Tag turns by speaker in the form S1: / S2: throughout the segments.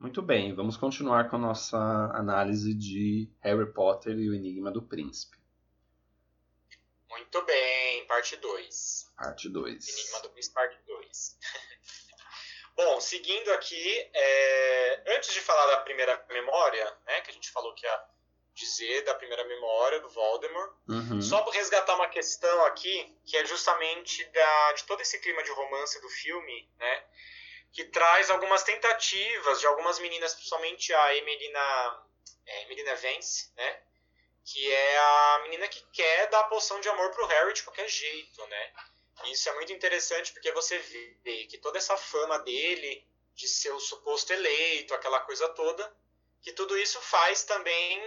S1: Muito bem, vamos continuar com a nossa análise de Harry Potter e o Enigma do Príncipe.
S2: Muito bem, parte 2.
S1: Parte 2.
S2: Enigma do Príncipe, parte 2. Bom, seguindo aqui, é... antes de falar da primeira memória, né, que a gente falou que ia dizer da primeira memória do Voldemort,
S1: Uhum.
S2: só para resgatar uma questão aqui, que é justamente da, de todo esse clima de romance do filme, né, que traz algumas tentativas de algumas meninas, principalmente a Emelina, é, Emelina Vance, né? Que é a menina que quer dar a poção de amor pro Harry de qualquer jeito, né? E isso é muito interessante porque você vê que toda essa fama dele de ser o suposto eleito, aquela coisa toda, que tudo isso faz também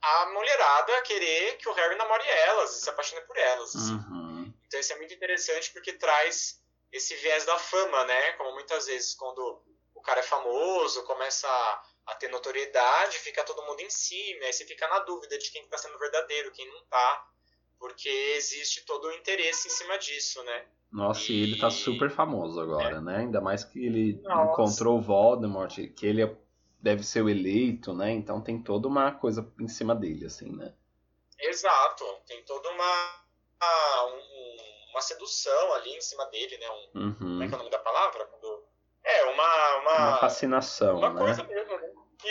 S2: a mulherada querer que o Harry namore elas e se apaixone por elas. assim.
S1: Uhum.
S2: Então isso é muito interessante porque traz esse viés da fama, né? Como muitas vezes quando o cara é famoso, começa a, a ter notoriedade, fica todo mundo em cima, aí você fica na dúvida de quem está sendo verdadeiro, quem não tá, porque existe todo o interesse em cima disso, né?
S1: Nossa, e ele tá super famoso agora, né? Ainda mais que ele
S2: Nossa.
S1: encontrou o Voldemort, que ele é- deve ser o eleito, né? Então tem toda uma coisa em cima dele, assim, né?
S2: Exato, tem toda uma uma, um- uma sedução ali em cima dele, né? Um,
S1: Uhum.
S2: Como é que é o nome da palavra? Quando... É, uma... Uma,
S1: Uma fascinação,
S2: uma
S1: né?
S2: coisa mesmo, né?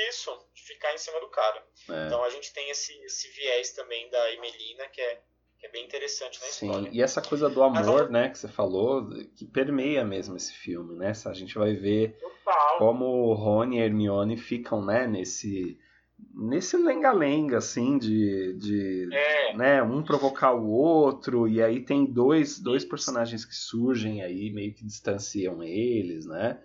S2: Isso, de ficar em cima do cara.
S1: É.
S2: Então a gente tem esse, esse viés também da Emelina, que é, que é bem interessante na
S1: Sim,
S2: história.
S1: e essa coisa do amor, né, que você falou, que permeia mesmo esse filme, né? A gente vai ver como o Rony e Hermione ficam, né, nesse nesse lenga-lenga, assim, de, de
S2: É,
S1: né, um provocar o outro, e aí tem dois, dois personagens que surgem aí, meio que distanciam eles, né?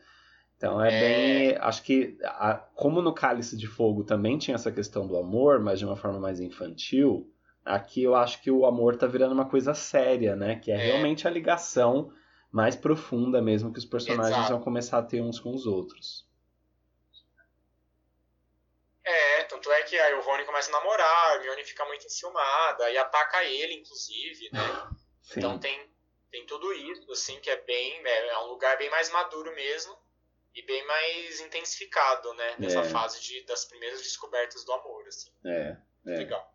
S1: Então é,
S2: É.
S1: bem. Acho que, a- como no Cálice de Fogo também tinha essa questão do amor, mas de uma forma mais infantil, aqui eu acho que o amor tá virando uma coisa séria, né? Que é,
S2: É.
S1: realmente a ligação mais profunda mesmo que os personagens
S2: Exato.
S1: vão começar a ter uns com os outros.
S2: é, tanto é que aí o Rony começa a namorar, a Hermione fica muito enciumada e ataca ele, inclusive, né?
S1: Sim.
S2: Então tem, tem tudo isso, assim, que é bem. É, é um lugar bem mais maduro mesmo e bem mais intensificado, né? Nessa
S1: É.
S2: fase de, das primeiras descobertas do amor, assim.
S1: É, é.
S2: Legal.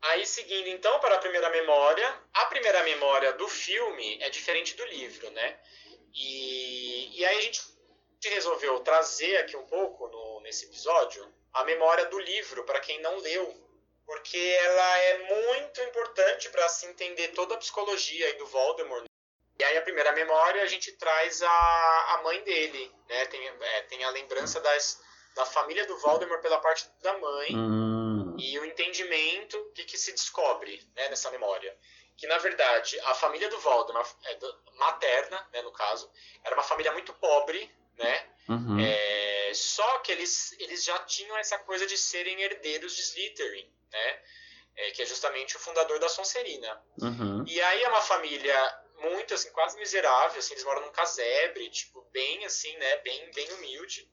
S2: Aí, seguindo então para a primeira memória. A primeira memória do filme é diferente do livro, né? E, e aí a gente resolveu trazer aqui um pouco no, nesse episódio a memória do livro para quem não leu, porque ela é muito importante para se entender toda a psicologia do Voldemort. E aí a primeira memória a gente traz a, a mãe dele, né? Tem, é, tem a lembrança das, da família do Voldemort pela parte da mãe
S1: Hum,
S2: e o entendimento que, que se descobre né, nessa memória. Que, na verdade, a família do Voldemort, é, materna, né, no caso, era uma família muito pobre, né?
S1: uhum.
S2: É, só que eles, eles já tinham essa coisa de serem herdeiros de Slytherin, né? É, que é justamente o fundador da Sonserina.
S1: Uhum.
S2: E aí é uma família muito, assim, quase miserável, assim, eles moram num casebre, tipo, bem, assim, né, bem, bem humilde,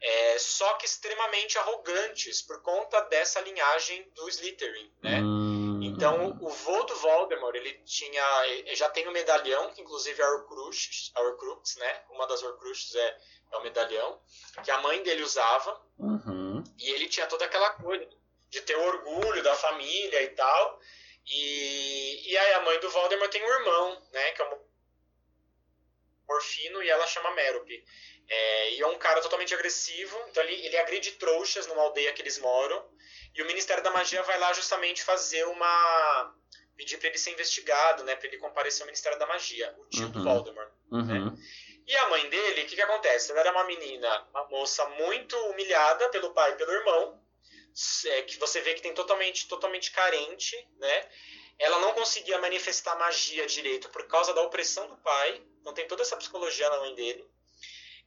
S2: é, só que extremamente arrogantes por conta dessa linhagem do Slytherin, né?
S1: Hum,
S2: Então, o vô do Voldemort, ele tinha, já tem um medalhão, que inclusive é a Horcrux, a Horcrux, né? Uma das Horcruxes é, é o medalhão, que a mãe dele usava,
S1: Uhum.
S2: e ele tinha toda aquela coisa de ter o orgulho da família e tal. E, e aí a mãe do Voldemort tem um irmão, né? Que é um morfino e ela chama Merope. É, e é um cara totalmente agressivo, então ele, ele agride trouxas numa aldeia que eles moram. E o Ministério da Magia vai lá justamente fazer uma pedir para ele ser investigado, né, para ele comparecer ao Ministério da Magia, o tio uhum. do Voldemort,
S1: uhum.
S2: né? E a mãe dele, o que, que acontece? Ela era uma menina, uma moça muito humilhada pelo pai e pelo irmão, é, que você vê que tem totalmente, totalmente carente, né? Ela não conseguia manifestar magia direito por causa da opressão do pai, não tem toda essa psicologia na mãe dele.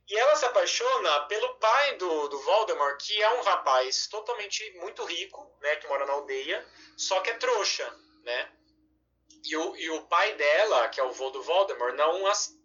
S2: E ela se apaixona pelo pai do, do Voldemort, que é um rapaz totalmente muito rico, né, que mora na aldeia, só que é trouxa, né? E o, e o pai dela, que é o vô do Voldemort, não aceita.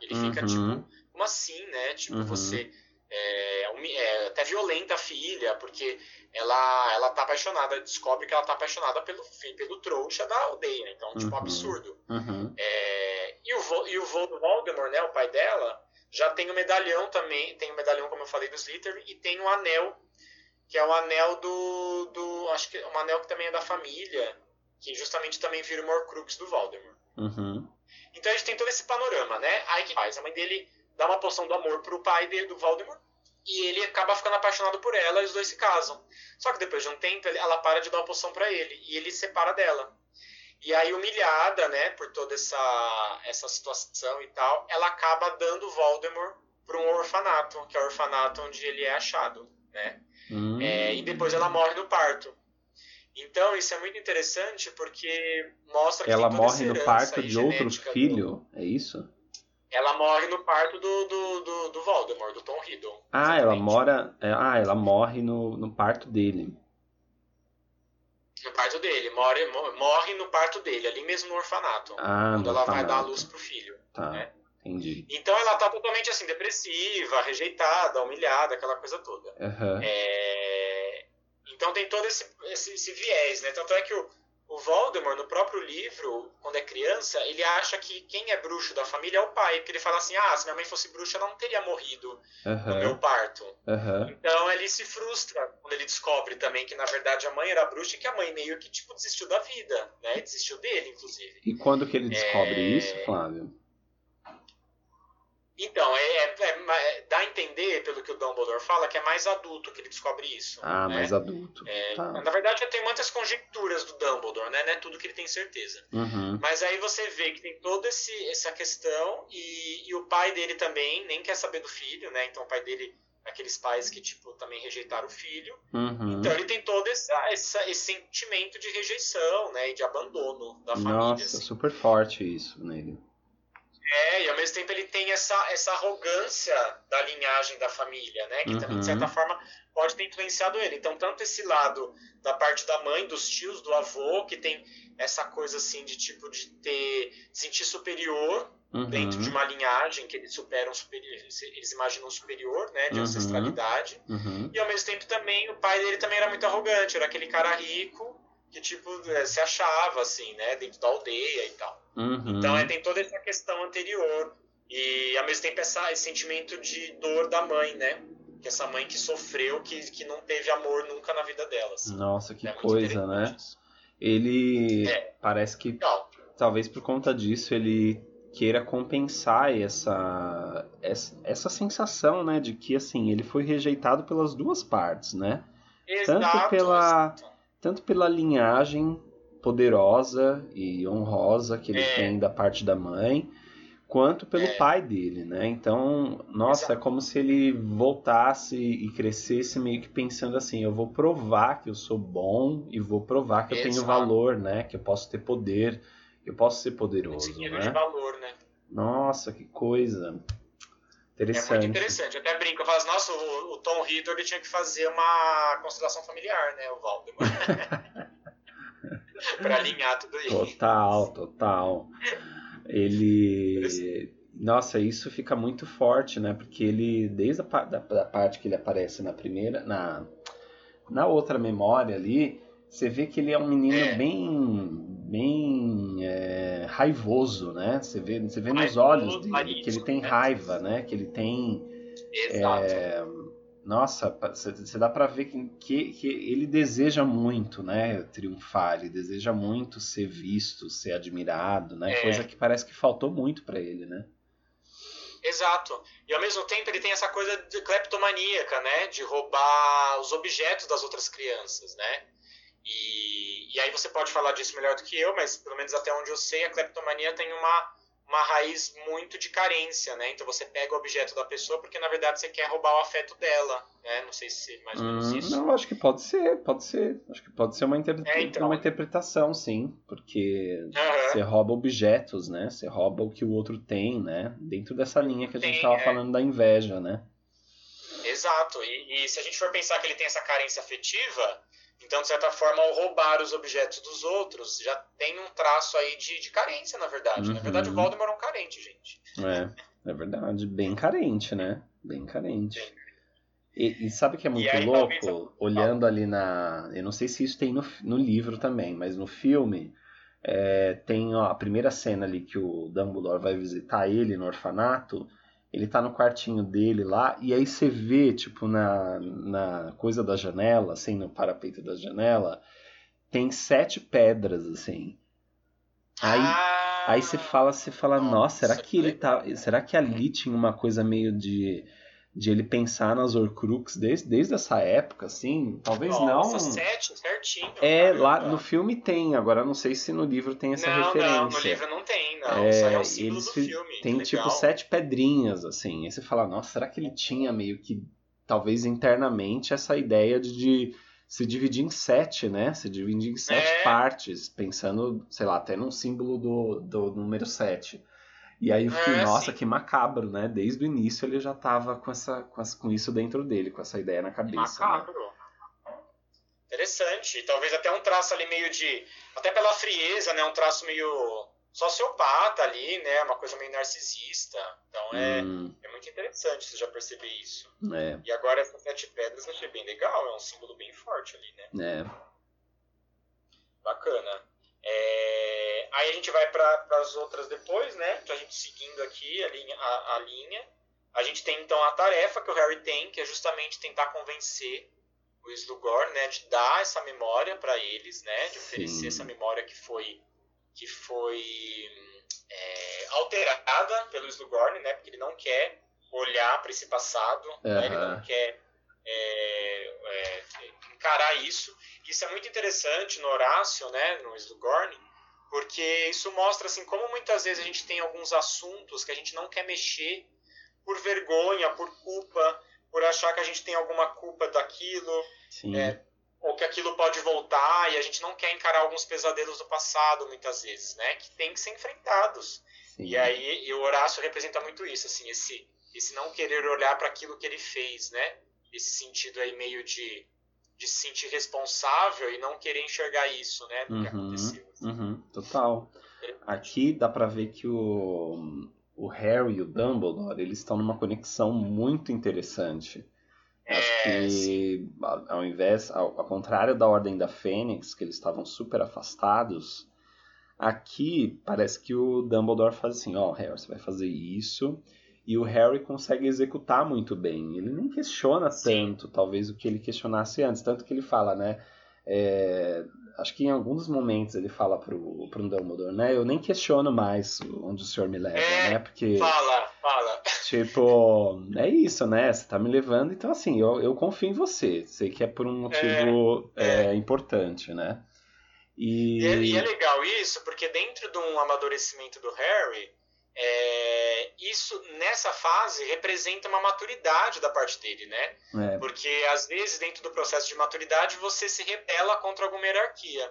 S2: Ele
S1: uhum.
S2: fica tipo, como assim, né? Tipo,
S1: Uhum.
S2: você é, é até violenta a filha, porque ela, ela tá apaixonada, descobre que ela tá apaixonada pelo pelo trouxa da aldeia. Então, tipo, um
S1: Uhum.
S2: absurdo.
S1: Uhum.
S2: É, e, o e o Voldemort, né, o pai dela, já tem o medalhão também, tem o medalhão, como eu falei, do Slytherin, e tem o anel, que é o anel do, do acho que é um anel que também é da família, que justamente também vira o Horcrux do Voldemort.
S1: Uhum.
S2: Então a gente tem todo esse panorama, né? Aí que faz? A mãe dele dá uma poção do amor pro pai dele, do Voldemort, e ele acaba ficando apaixonado por ela e os dois se casam. Só que depois de um tempo ela para de dar uma poção pra ele e ele se separa dela. E aí, humilhada, né, por toda essa, essa situação e tal, ela acaba dando Voldemort para um orfanato, que é o orfanato onde ele é achado, né?
S1: Hum.
S2: É, e depois ela morre no parto. Então, isso é muito interessante porque mostra que
S1: Ela morre no parto de outro
S2: genética do-
S1: filho, é isso?
S2: Ela morre no parto do, do, do, do Voldemort, do Tom Riddle.
S1: Ah, ela mora. é, Ah, ela morre no, no parto dele.
S2: No parto dele, morre, mo- morre no parto dele, ali mesmo no orfanato.
S1: Ah,
S2: quando ela vai dar a
S1: orfanato.
S2: luz pro filho.
S1: Tá,
S2: né?
S1: entendi.
S2: Então ela tá totalmente assim, depressiva, rejeitada, humilhada, aquela coisa toda.
S1: Aham.
S2: É, Então tem todo esse, esse, esse viés, né? Tanto é que o, o Voldemort, no próprio livro, quando é criança, ele acha que quem é bruxo da família é o pai, porque ele fala assim, ah, se minha mãe fosse bruxa, ela não teria morrido no meu parto.
S1: Aham.
S2: Então ele se frustra quando ele descobre também que na verdade a mãe era bruxa e que a mãe meio que tipo desistiu da vida, né? Desistiu dele, inclusive.
S1: E quando que ele descobre
S2: É.
S1: isso, Flávio?
S2: Então, é- é- dá a entender, pelo que o Dumbledore fala, que é mais adulto que ele descobre isso.
S1: Ah,
S2: né?
S1: mais adulto.
S2: É,
S1: Tá.
S2: Na verdade, já tem muitas conjecturas do Dumbledore, né? Não é tudo que ele tem certeza.
S1: Uhum.
S2: Mas aí você vê que tem toda esse, essa questão e, e o pai dele também nem quer saber do filho, né? Então o pai dele, aqueles pais que tipo também rejeitaram o filho.
S1: Uhum.
S2: Então ele tem todo essa, essa- esse sentimento de rejeição, né? E de abandono da família.
S1: Nossa,
S2: assim.
S1: super forte isso nele.
S2: É, e ao mesmo tempo ele tem essa, essa arrogância da linhagem da família, né? Que também,
S1: Uhum.
S2: de certa forma, pode ter influenciado ele. Então, tanto esse lado da parte da mãe, dos tios, do avô, que tem essa coisa assim de tipo de ter sentir superior
S1: Uhum.
S2: dentro de uma linhagem que eles superam superior, eles, eles imaginam superior, né, de
S1: Uhum.
S2: ancestralidade.
S1: Uhum.
S2: E ao mesmo tempo também o pai dele também era muito arrogante, era aquele cara rico que tipo eh, se achava assim, né, dentro da aldeia e tal.
S1: Uhum.
S2: Então é, tem toda essa questão anterior e ao mesmo tempo essa, esse sentimento de dor da mãe, né? Que essa mãe que sofreu, que, que não teve amor nunca na vida dela. assim.
S1: Nossa, que
S2: É
S1: coisa, né?
S2: isso.
S1: Ele
S2: É.
S1: parece que
S2: Legal.
S1: talvez por conta disso ele queira compensar essa, essa essa sensação, né, de que assim, ele foi rejeitado pelas duas partes, né?
S2: Exato,
S1: pela-
S2: exato.
S1: Tanto pela linhagem poderosa e honrosa que ele
S2: É.
S1: tem da parte da mãe, quanto pelo
S2: É.
S1: pai dele, né? Então, nossa, é
S2: Exato.
S1: como se ele voltasse e crescesse meio que pensando assim, eu vou provar que eu sou bom e vou provar que eu tenho
S2: Exato.
S1: valor, né? Que eu posso ter poder, eu posso ser poderoso,
S2: nível de
S1: né?
S2: valor, né?
S1: Nossa, que coisa.
S2: É
S1: Interessante.
S2: muito interessante. Eu até brinco, eu falo assim, nossa, o, o Tom Riddle ele tinha que fazer uma constelação familiar, né? O Valdemar. pra alinhar tudo isso.
S1: Total, total. Ele. Nossa, isso fica muito forte, né? Porque ele, desde a da, da parte que ele aparece na primeira, na, na outra memória ali, você vê que ele é um menino
S2: É.
S1: bem, bem é, raivoso, né? Você vê, você vê nos olhos dele que ele tem
S2: né?
S1: raiva, né? Que ele tem
S2: Exato.
S1: é, nossa, você dá pra ver que, que, que ele deseja muito, né, triunfar, ele deseja muito ser visto, ser admirado, né,
S2: É.
S1: coisa que parece que faltou muito pra ele, né.
S2: Exato. E ao mesmo tempo ele tem essa coisa de cleptomaníaca, né? De roubar os objetos das outras crianças, né? E, e aí você pode falar disso melhor do que eu, mas pelo menos até onde eu sei, a cleptomania tem uma, uma raiz muito de carência, né? Então você pega o objeto da pessoa porque na verdade você quer roubar o afeto dela, né? Não sei se mais ou menos
S1: Hum,
S2: isso.
S1: não, acho que pode ser, pode ser. Acho que pode ser uma, inter-
S2: É, então.
S1: uma interpretação, sim. Porque você rouba objetos, né? Você rouba o que o outro tem, né? Dentro dessa linha que a gente
S2: Tem,
S1: tava
S2: é.
S1: falando da inveja, né?
S2: Exato. E, e se a gente for pensar que ele tem essa carência afetiva, então, de certa forma, ao roubar os objetos dos outros, já tem um traço aí de, de carência, na verdade. Na
S1: Uhum.
S2: verdade, o Voldemort é um carente, gente.
S1: É, é verdade. Bem carente, né? Bem carente. E, e sabe o que é muito
S2: aí,
S1: louco?
S2: talvez-
S1: Olhando ali na. Eu não sei se isso tem no, no livro também, mas no filme é, tem ó, a primeira cena ali que o Dumbledore vai visitar ele no orfanato. Ele tá no quartinho dele lá, e aí você vê, tipo, na, na coisa da janela, assim, no parapeito da janela, tem sete pedras, assim. Aí,
S2: Ah,
S1: Aí você fala, você fala, nossa, será
S2: Nossa,
S1: que ele tá. Será que ali tinha uma coisa meio de, de ele pensar nas Horcrux desde, desde essa época, assim? Talvez
S2: Nossa,
S1: não.
S2: sete, certinho.
S1: É,
S2: caramba.
S1: lá no filme tem, agora não sei se no livro tem essa
S2: não,
S1: referência.
S2: não, no livro não tem, não.
S1: É,
S2: é um
S1: eles
S2: filme.
S1: Tem
S2: que
S1: tipo
S2: legal.
S1: sete pedrinhas, assim. Aí você fala, nossa, será que ele tinha meio que, talvez internamente, essa ideia de, de se dividir em sete, né? Se dividir em sete
S2: É.
S1: partes, pensando, sei lá, até num símbolo do, do número sete. E aí eu fiquei,
S2: É,
S1: nossa,
S2: sim.
S1: que macabro, né? Desde o início ele já tava com, essa, com, essa- com isso dentro dele, com essa ideia na cabeça. né?
S2: Macabro. Interessante. Talvez até um traço ali meio de. Até pela frieza, né? Um traço meio sociopata ali, né? Uma coisa meio narcisista. Então é,
S1: Hum,
S2: é muito interessante você já perceber isso.
S1: é,
S2: E agora essas sete pedras eu achei bem legal. É um símbolo bem forte ali, né?
S1: é.
S2: Bacana. É, Aí a gente vai para as outras depois, né? Pra gente seguindo aqui a linha, a, a linha. A gente tem então a tarefa que o Harry tem, que é justamente tentar convencer o Slughorn, né, de dar essa memória para eles, né, de oferecer
S1: Sim.
S2: essa memória que foi que foi é, alterada pelo Slughorn, né, porque ele não quer olhar para esse passado, né, ele não quer é, é, encarar isso. Isso é muito interessante no Horácio, né, no Slughorn, porque isso mostra assim como muitas vezes a gente tem alguns assuntos que a gente não quer mexer por vergonha, por culpa, por achar que a gente tem alguma culpa daquilo,
S1: Sim.
S2: É, ou que aquilo pode voltar e a gente não quer encarar alguns pesadelos do passado muitas vezes, né, que tem que ser enfrentados.
S1: sim.
S2: E aí e o Horácio representa muito isso, assim, esse esse não querer olhar para aquilo que ele fez, né? Esse sentido aí meio de de se sentir responsável e não querer enxergar isso, né, do que
S1: Uhum.
S2: aconteceu.
S1: Uhum, total. Aqui dá pra ver que o, o Harry e o Dumbledore, eles estão numa conexão muito interessante. Acho
S2: É,
S1: que ao invés, ao, ao contrário da Ordem da Fênix, que eles estavam super afastados, aqui parece que o Dumbledore faz assim, ó, Harry, você vai fazer isso, e o Harry consegue executar muito bem. Ele nem questiona tanto, talvez, o que ele questionasse antes, tanto que ele fala, né? é, acho que em alguns momentos ele fala pro, pro Dumbledore, né? Eu nem questiono mais onde o senhor me leva,
S2: É,
S1: né? Porque,
S2: Fala, fala.
S1: tipo, é isso, né? Você tá me levando, então assim, eu, eu confio em você. Sei que é por um motivo é, importante, né? E,
S2: E é, e é legal isso, porque dentro de um amadurecimento do Harry, é, isso nessa fase representa uma maturidade da parte dele, né?
S1: é,
S2: Porque às vezes dentro do processo de maturidade você se rebela contra alguma hierarquia.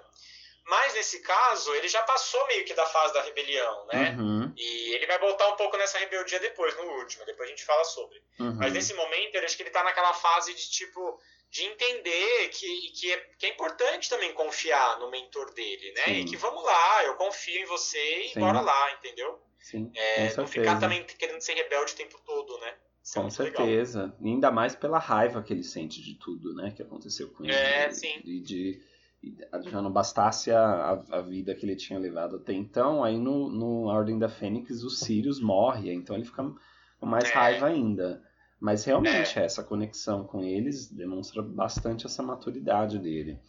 S2: Mas nesse caso, ele já passou meio que da fase da rebelião, né?
S1: uhum,
S2: E ele vai voltar um pouco nessa rebeldia depois, no último, depois a gente fala sobre.
S1: uhum,
S2: Mas nesse momento, eu acho que ele tá naquela fase de tipo de entender que, que, é, que é importante também confiar no mentor dele, né?
S1: Sim.
S2: E que vamos lá, eu confio em você e
S1: Sim.
S2: bora lá, entendeu?
S1: Sim,
S2: É, não ficar também querendo ser rebelde o tempo todo, né? Isso é
S1: Com
S2: legal.
S1: certeza. E ainda mais pela raiva que ele sente de tudo, né? Que aconteceu com ele.
S2: É, sim.
S1: E de, e já não bastasse a, a, vida que ele tinha levado até então, aí no, no Ordem da Fênix o Sirius morre, então ele fica com mais
S2: É.
S1: raiva ainda. Mas realmente essa conexão com eles demonstra bastante essa maturidade dele.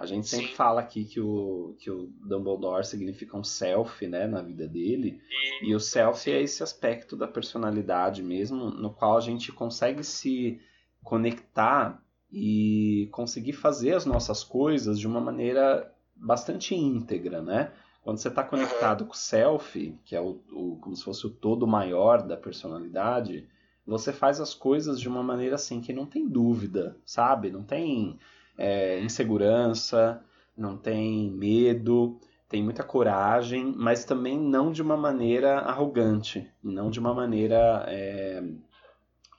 S1: A gente sempre
S2: Sim.
S1: fala aqui que o, que o Dumbledore significa um self, né, na vida dele.
S2: E,
S1: E o self é esse aspecto da personalidade mesmo, no qual a gente consegue se conectar e conseguir fazer as nossas coisas de uma maneira bastante íntegra, né? Quando você está conectado com o self, que é o, o, como se fosse o todo maior da personalidade, você faz as coisas de uma maneira assim que não tem dúvida, sabe? Não tem é, insegurança, não tem medo, tem muita coragem, mas também não de uma maneira arrogante, não de uma maneira é,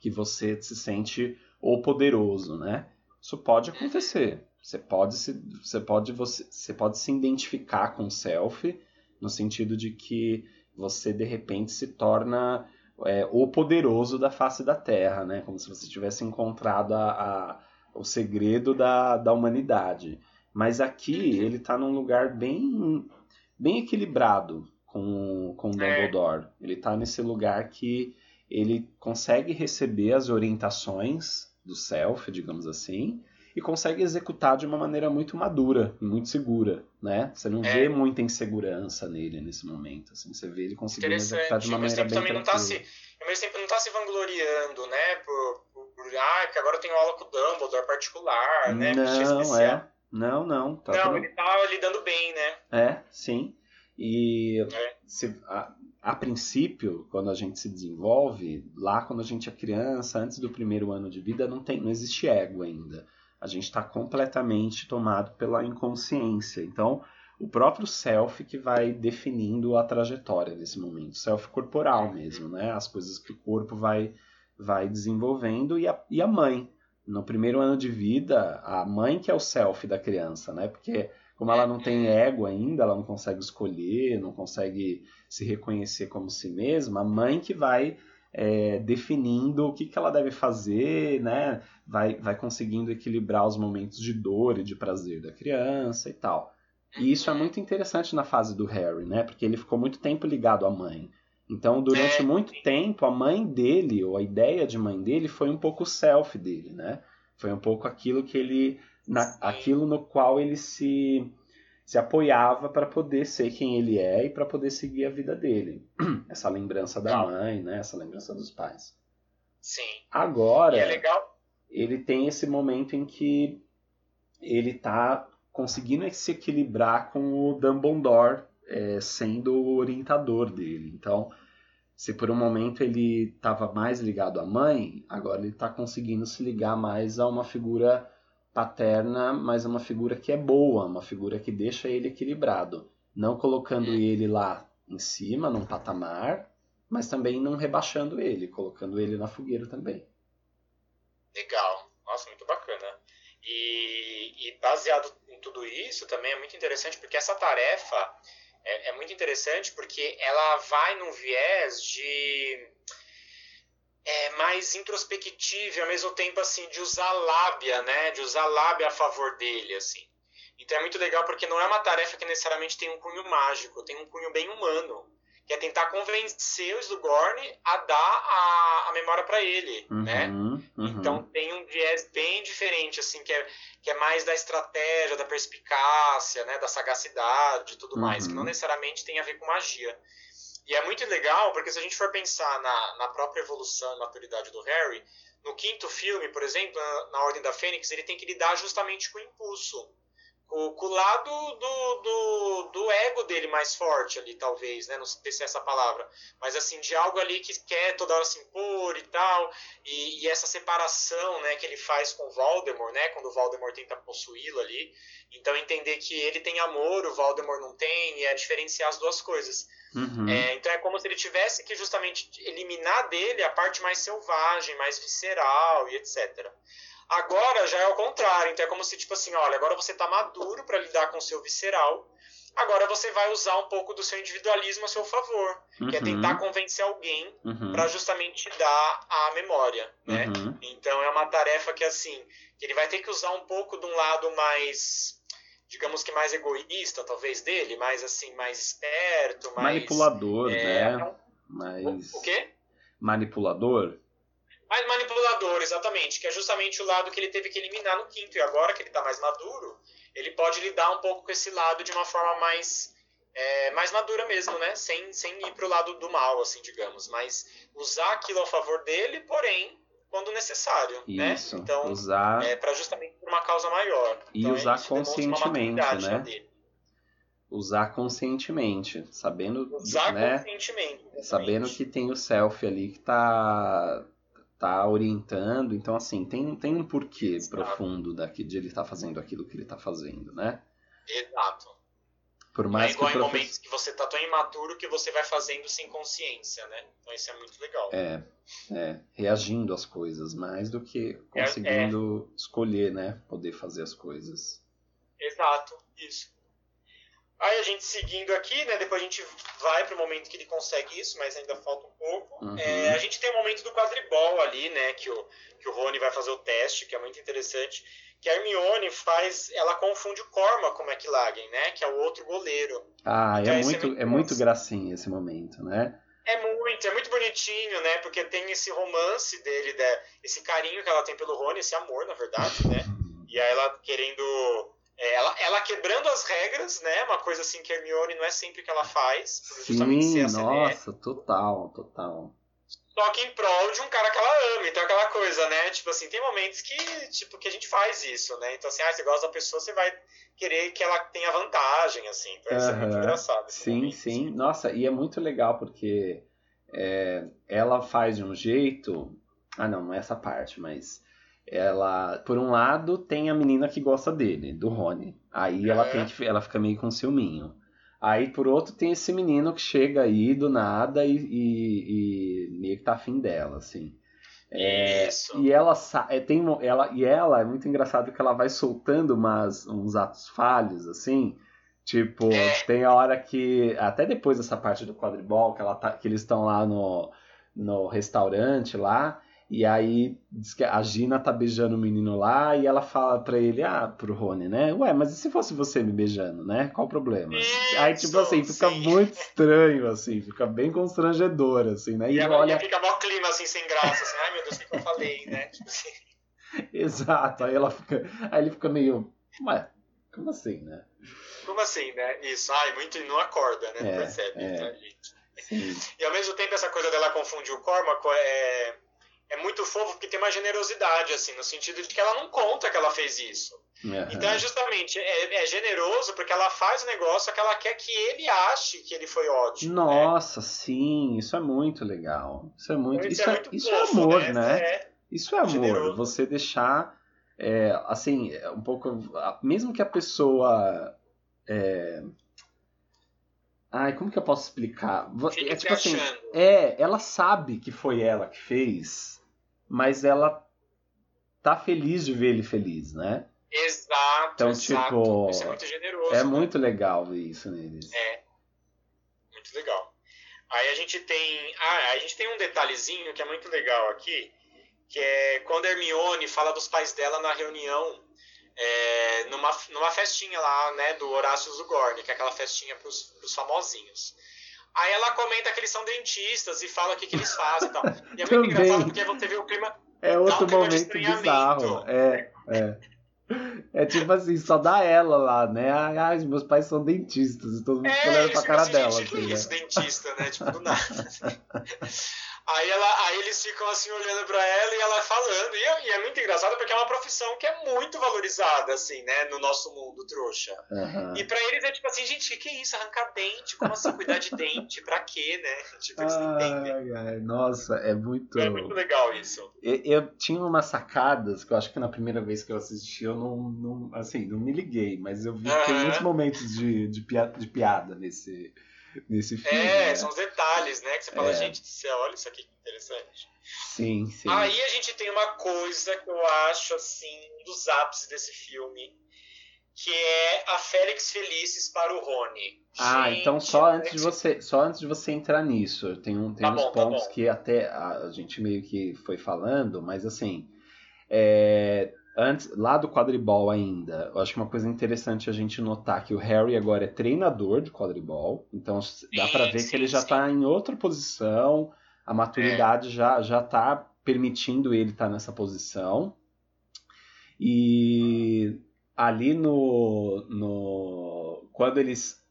S1: que você se sente o poderoso, né? Isso pode acontecer. Você pode se, você pode, você, você pode se identificar com o self no sentido de que você de repente se torna é, o poderoso da face da Terra, né? Como se você tivesse encontrado a, a, o segredo da, da humanidade. Mas aqui ele está num lugar bem, bem equilibrado com, com o é. Dumbledore. Ele está nesse lugar que ele consegue receber as orientações do self, digamos assim, e consegue executar de uma maneira muito madura, muito segura, né? Você não é. vê muita insegurança nele nesse momento, assim, você vê ele conseguindo executar de uma maneira bem também tranquila. Tá se,
S2: ao mesmo tempo não tá se vangloriando, né, por ah, que agora eu tenho aula com o Dumbledore particular, né,
S1: não, é, não, não.
S2: Tá não, tudo... ele tá lidando bem, né?
S1: É, sim. E é. Se, a, a princípio, quando a gente se desenvolve, lá quando a gente é criança, antes do primeiro ano de vida, não, tem, não existe ego ainda a gente está completamente tomado pela inconsciência. Então, o próprio self que vai definindo a trajetória desse momento, self corporal mesmo, né? As coisas que o corpo vai, vai desenvolvendo e a, e a mãe. No primeiro ano de vida, a mãe que é o self da criança, né? Porque como ela não tem ego ainda, ela não consegue escolher, não consegue se reconhecer como si mesma, a mãe que vai é, definindo o que, que ela deve fazer, né? Vai, vai conseguindo equilibrar os momentos de dor e de prazer da criança e tal. E isso é muito interessante na fase do Harry, né? Porque ele ficou muito tempo ligado à mãe. Então, durante é. muito tempo, a mãe dele, ou a ideia de mãe dele, foi um pouco o self dele, né? Foi um pouco aquilo que ele. Na, aquilo no qual ele se se apoiava para poder ser quem ele é e para poder seguir a vida dele. Essa lembrança da mãe, né? Essa lembrança dos pais.
S2: Sim.
S1: Agora,
S2: é
S1: ele tem esse momento em que ele está conseguindo se equilibrar com o Dumbledore é, sendo o orientador dele. Então, se por um momento ele estava mais ligado à mãe, agora ele está conseguindo se ligar mais a uma figura paterna, mas é uma figura que é boa, uma figura que deixa ele equilibrado, não colocando ele lá em cima, num patamar, mas também não rebaixando ele, colocando ele na fogueira também.
S2: Legal, nossa, muito bacana. E, e baseado em tudo isso, também é muito interessante porque essa tarefa é, é muito interessante porque ela vai num viés de é, mais introspectivo e ao mesmo tempo assim de usar lábia, né? De usar lábia a favor dele, assim. Então é muito legal porque não é uma tarefa que necessariamente tem um cunho mágico, tem um cunho bem humano, que é tentar convencer o Slughorn a dar a, a memória para ele, uhum, né? Uhum. Então tem um viés bem diferente, assim, que é, que é mais da estratégia, da perspicácia, né? Da sagacidade e tudo uhum. mais, que não necessariamente tem a ver com magia. E é muito legal, porque se a gente for pensar na, na própria evolução e maturidade do Harry, no quinto filme, por exemplo, na, na Ordem da Fênix, ele tem que lidar justamente com o impulso. Com, com o lado do, do, do, ego dele mais forte ali, talvez, né? Não sei se é essa palavra. Mas, assim, de algo ali que quer toda hora se impor e tal. E, e essa separação, né, que ele faz com o Voldemort, né? Quando o Voldemort tenta possuí-lo ali. Então, entender que ele tem amor, o Voldemort não tem, e é diferenciar as duas coisas. Uhum. É, então é como se ele tivesse que justamente eliminar dele a parte mais selvagem, mais visceral e etc. Agora já é o contrário, então é como se tipo assim, olha, agora você está maduro para lidar com o seu visceral, agora você vai usar um pouco do seu individualismo a seu favor, uhum. que é tentar convencer alguém uhum. para justamente dar a memória, né? Uhum. Então é uma tarefa que assim, que ele vai ter que usar um pouco de um lado mais digamos que mais egoísta, talvez, dele, mais assim, mais esperto, mais.
S1: Manipulador, é, né? Mais...
S2: O quê?
S1: Manipulador?
S2: Mais manipulador, exatamente, que é justamente o lado que ele teve que eliminar no quinto, e agora que ele está mais maduro, ele pode lidar um pouco com esse lado de uma forma mais. É, mais madura mesmo, né? Sem, sem ir pro lado do mal, assim, digamos. Mas usar aquilo a favor dele, porém, quando necessário, né?
S1: Isso,
S2: né? Então,
S1: usar...
S2: é para justamente uma causa maior.
S1: E
S2: então,
S1: usar conscientemente, né? Usar conscientemente, sabendo,
S2: usar
S1: né?
S2: conscientemente, exatamente.
S1: sabendo que tem o selfie ali que tá tá orientando, então assim, tem, tem um porquê Exato. profundo daqui de ele estar tá fazendo aquilo que ele está fazendo, né?
S2: Exato.
S1: Por mais
S2: é igual
S1: que
S2: em momentos que você tá tão imaturo que você vai fazendo sem consciência, né? Então isso é muito legal.
S1: É, é reagindo às coisas, mais do que conseguindo é, é. escolher, né? Poder fazer as coisas.
S2: Exato, isso. Aí a gente seguindo aqui, né? Depois a gente vai pro momento que ele consegue isso, mas ainda falta um pouco. Uhum. É, a gente tem o momento do quadribol ali, né? Que o, que o Rony vai fazer o teste, que é muito interessante que a Hermione faz, ela confunde o Corma com o McLaggen, né? Que é o outro goleiro.
S1: Ah, então, é, muito, é muito, é muito gracinha esse momento, né?
S2: É muito, é muito bonitinho, né? Porque tem esse romance dele, né? esse carinho que ela tem pelo Rony, esse amor, na verdade, né? E aí ela querendo. É, ela, ela quebrando as regras, né? Uma coisa assim que a Hermione não é sempre que ela faz.
S1: Sim, nossa, total, total.
S2: Só que em prol de um cara que ela ama. Então aquela coisa, né? Tipo assim, tem momentos que, tipo, que a gente faz isso, né? Então assim, ah, você gosta da pessoa, você vai querer que ela tenha vantagem, assim. Então isso é muito engraçado.
S1: Sim,
S2: momento,
S1: sim. Assim. Nossa, e é muito legal porque é, ela faz de um jeito. Ah, não, não é essa parte, mas ela, por um lado, tem a menina que gosta dele, do Rony. Aí ela, tem ela fica meio com ciúminho. Aí, por outro, tem esse menino que chega aí do nada e, e, e meio que tá afim dela, assim.
S2: É, Isso.
S1: E ela, é, tem, ela, e ela é muito engraçado que ela vai soltando umas, uns atos falhos, assim. Tipo, é. tem a hora que. Até depois dessa parte do quadribol, que, ela tá, que eles estão lá no, no restaurante lá. E aí diz que a Gina tá beijando o menino lá e ela fala pra ele, ah, pro Rony, né? Ué, mas e se fosse você me beijando, né? Qual o problema?
S2: Isso,
S1: aí, tipo assim, fica sim. muito estranho, assim, fica bem constrangedor, assim, né?
S2: E, e olha... fica mó clima, assim, sem graça, assim, ai meu Deus, o que eu falei, né? Tipo assim.
S1: Exato, aí ela fica. Aí ele fica meio. Ué, como assim, né?
S2: Como assim, né? Isso, ai, muito não acorda, né?
S1: É,
S2: percebe,
S1: é.
S2: Tá, gente. Sim. E ao mesmo tempo essa coisa dela confundir o Cormac é é muito fofo porque tem uma generosidade, assim, no sentido de que ela não conta que ela fez isso. Uhum. Então é justamente, é, é, generoso porque ela faz o negócio que ela quer que ele ache que ele foi ótimo.
S1: Né? Nossa, né? sim, isso é muito legal. Isso é muito. Isso, isso, é, muito isso é fofo, é amor, né? né? É isso é amor. Generoso. Você deixar. É, assim, um pouco. Mesmo que a pessoa. É, Ai, como que eu posso explicar?
S2: Fica é tipo assim,
S1: é, ela sabe que foi ela que fez, mas ela tá feliz de ver ele feliz, né?
S2: Exato,
S1: então,
S2: exato.
S1: Tipo,
S2: isso é muito generoso.
S1: É
S2: né?
S1: muito legal isso neles.
S2: É. Muito legal. Aí a gente tem. Ah, a gente tem um detalhezinho que é muito legal aqui, que é quando a Hermione fala dos pais dela na reunião, é, numa, numa festinha lá, né, do Horácio Zugorni, que é aquela festinha pros, pros famosinhos. Aí ela comenta que eles são dentistas e fala o que, que eles fazem e tal. E é muito engraçado porque você vê o clima.
S1: É outro um momento bizarro. É, é. É tipo assim, só dá ela lá, né? Ai, meus pais são dentistas e todo mundo é, olhando pra cara assim, dela.
S2: Gente, assim, né? isso, dentista, né? Tipo, do nada. Aí, ela, aí eles ficam assim olhando para ela e ela falando. E é, e é, muito engraçado porque é uma profissão que é muito valorizada, assim, né? No nosso mundo trouxa.
S1: Uhum.
S2: E para eles é tipo assim, gente, o que, é isso? Arrancar dente? Como assim cuidar de dente? Pra quê, né? Tipo, eles não entendem.
S1: Ai, nossa, é muito.
S2: É muito legal isso.
S1: Eu, eu, tinha umas sacadas que eu acho que na primeira vez que eu assisti eu não, não assim, não me liguei, mas eu vi que tem muitos momentos de, de, piada, de piada nesse nesse filme.
S2: É,
S1: né?
S2: são os detalhes, né? Que você fala, é. gente, você olha isso aqui que interessante.
S1: Sim, sim.
S2: Aí a gente tem uma coisa que eu acho, assim, um dos ápices desse filme, que é a Félix Felices para o Rony.
S1: Ah, gente, então só antes de você, só antes de você entrar nisso, tem um tem tá uns bom, tá pontos tá que até a gente meio que foi falando, mas assim, é, antes, lá do quadribol ainda, eu acho que uma coisa interessante a gente notar que o Harry agora é treinador de quadribol, então dá para ver sim, que ele já está em outra posição, a maturidade é. já já tá permitindo ele estar tá nessa posição. E ali no, no quando eles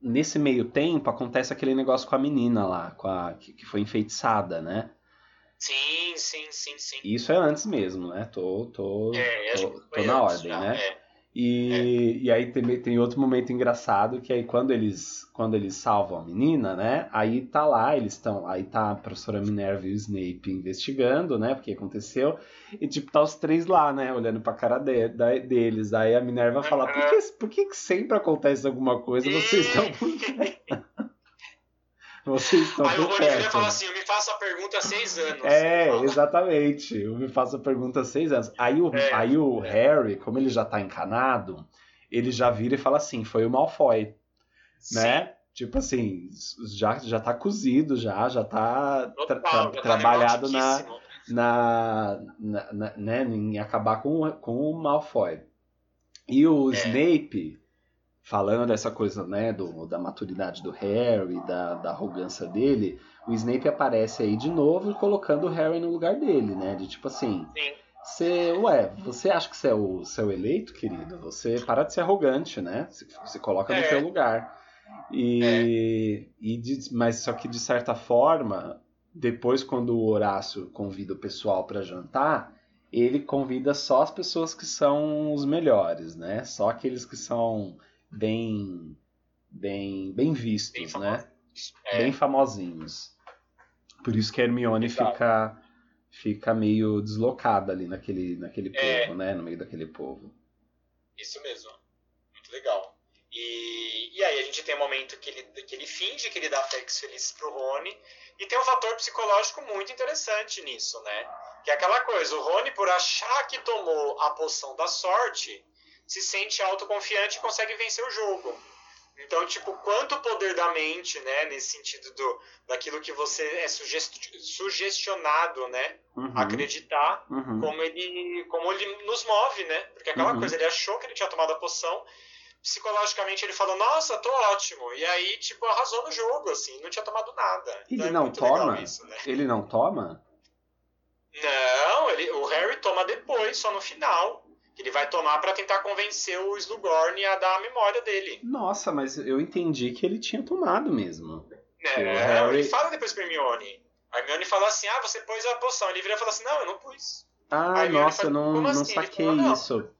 S1: nesse meio tempo acontece aquele negócio com a menina lá, com a que, que foi enfeitiçada, né?
S2: Sim, sim, sim, sim.
S1: Isso é antes mesmo, né? Tô, tô,
S2: É,
S1: tô, tô na
S2: antes
S1: ordem,
S2: já,
S1: né?
S2: é.
S1: E, e aí tem, tem outro momento engraçado que aí quando eles quando eles salvam a menina, né? Aí tá lá, eles estão, aí tá a professora Minerva e o Snape investigando, né? Porque aconteceu e tipo tá os três lá, né? Olhando pra cara de- da- deles. Aí a Minerva fala: por que, por que sempre acontece alguma coisa? Vocês estão por. Vocês estão
S2: Aí o Rony
S1: perto.
S2: fala assim: eu me faço a pergunta há seis anos.
S1: É,
S2: Fala.
S1: exatamente. Eu me faço a pergunta há seis anos. Aí o,
S2: É.
S1: aí o Harry, como ele já tá encanado, ele já vira e fala assim: foi o Malfoy, né? Tipo assim, já, já tá cozido, já, já tá
S2: Sim,
S1: tra-
S2: total,
S1: tra-
S2: já tá
S1: trabalhado na, na, na- né, em acabar com, com o Malfoy. E o
S2: É.
S1: Snape, falando dessa coisa, né, do, da maturidade do Harry, da, da arrogância dele, o Snape aparece aí de novo colocando o Harry no lugar dele, né? De tipo assim,
S2: Sim.
S1: você, ué, você acha que você é o seu eleito, querido? Você para de ser arrogante, né? Se, se coloca no
S2: É.
S1: seu lugar. E, e de- mas só que de certa forma, depois quando o Horácio convida o pessoal para jantar, ele convida só as pessoas que são os melhores, né? Só aqueles que são bem bem bem vistos,
S2: Bem
S1: né?
S2: É.
S1: Bem famosinhos. Por isso que a Hermione
S2: Exato.
S1: fica fica meio deslocada ali naquele naquele
S2: É.
S1: povo, né? No meio daquele povo.
S2: Isso mesmo. Muito legal. E, e aí a gente tem um momento que ele, que ele finge que ele dá Félix Feliz pro Rony. E tem um fator psicológico muito interessante nisso, né? Que é aquela coisa, o Rony, por achar que tomou a poção da sorte, se sente autoconfiante e consegue vencer o jogo. Então, tipo, quanto poder da mente, né? Nesse sentido do, daquilo que você é sugesti- sugestionado, né?
S1: Uhum,
S2: Acreditar
S1: uhum.
S2: como ele, como ele nos move, né? Porque aquela
S1: Uhum.
S2: coisa, ele achou que ele tinha tomado a poção, psicologicamente ele falou, nossa, tô ótimo. E aí, tipo, arrasou no jogo, assim, não tinha tomado nada.
S1: Ele
S2: Então é
S1: não
S2: legal
S1: toma?
S2: isso, né?
S1: Ele não toma?
S2: Não, ele, o Harry toma depois, só no final. Ele vai tomar pra tentar convencer o Slughorn a dar a memória dele.
S1: Nossa, mas eu entendi que ele tinha tomado mesmo. O Harry-
S2: ele fala depois pra Hermione. A Hermione fala assim, ah, você pôs a poção. Ele vira e fala assim, não, eu não pus.
S1: Ah, nossa,
S2: fala,
S1: eu não,
S2: "Como
S1: não
S2: assim?"
S1: Saquei
S2: falou, "Não."
S1: isso.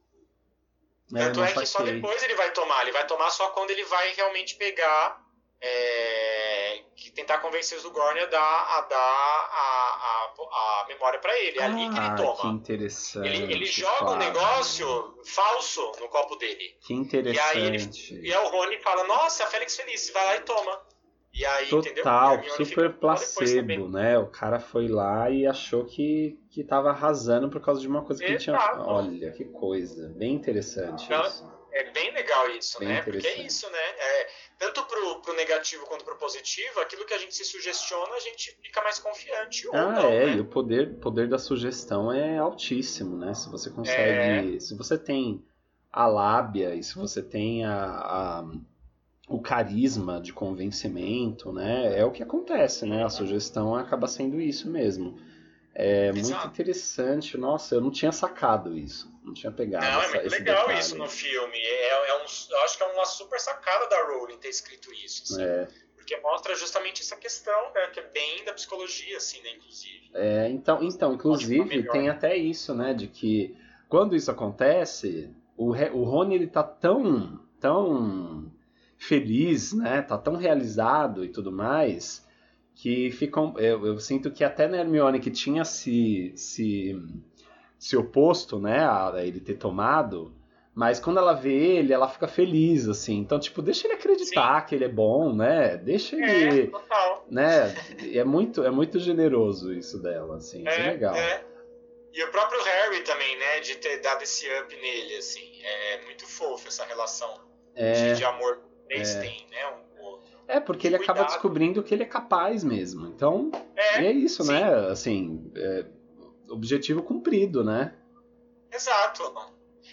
S1: É,
S2: Tanto
S1: não
S2: é que só
S1: saquei.
S2: depois ele vai tomar. Ele vai tomar só quando ele vai realmente pegar. É, que tentar convencer o Zugorn a dar, a, dar a, a, a memória pra ele. É ali que ele
S1: Ah, que
S2: toma.
S1: interessante.
S2: Ele, ele joga um negócio falso no copo dele.
S1: Que
S2: E aí ele,
S1: interessante.
S2: e aí o Rony fala, nossa, Félix Feliz, vai lá e toma. E aí, a
S1: Total, super placebo, né? O cara foi lá e achou que, que tava arrasando por causa de uma coisa que ele tinha. Olha, que coisa. Bem interessante
S2: Então,
S1: isso.
S2: É bem legal isso,
S1: Bem
S2: né? Porque é
S1: interessante.
S2: isso, né? É, tanto pro, pro negativo quanto pro positivo, aquilo que a gente se sugestiona, a gente fica mais confiante. Ou
S1: Ah,
S2: não,
S1: é,
S2: né?
S1: e o poder, poder da sugestão é altíssimo, né? Se você consegue.
S2: É.
S1: Se você tem a lábia e se você tem a, a- o carisma de convencimento, né? É o que acontece, né? A sugestão acaba sendo isso mesmo. É muito
S2: Exato.
S1: interessante. Nossa, eu não tinha sacado isso. Não tinha pegado
S2: Não, é
S1: essa-
S2: muito
S1: esse
S2: legal
S1: detalhe.
S2: isso no filme. É, é um, eu acho que é uma super sacada da Rowling ter escrito isso. assim.
S1: É,
S2: Porque mostra justamente essa questão, né? Que é bem da psicologia, assim, né? Inclusive.
S1: É, então, então, inclusive, tem até isso, né? De que quando isso acontece, o, o Rony ele tá tão, tão feliz, né? Tá tão realizado e tudo mais, que ficam. Eu, eu sinto que até na Hermione que tinha se, se, se oposto, né? A, a ele ter tomado. Mas quando ela vê ele, ela fica feliz, assim. Então, tipo, deixa ele acreditar que ele é bom, né? Deixa ele
S2: É, total.
S1: né? É muito, é muito generoso isso dela, assim, isso é, legal.
S2: é. E o próprio Harry também, né? De ter dado esse up nele, assim. É muito fofo essa relação
S1: É,
S2: de, de amor que eles
S1: é.
S2: têm, né? Um.
S1: É porque ele acaba descobrindo que ele é capaz mesmo. Então,
S2: É,
S1: é isso,
S2: sim.
S1: né? Assim, é, objetivo cumprido, né?
S2: Exato.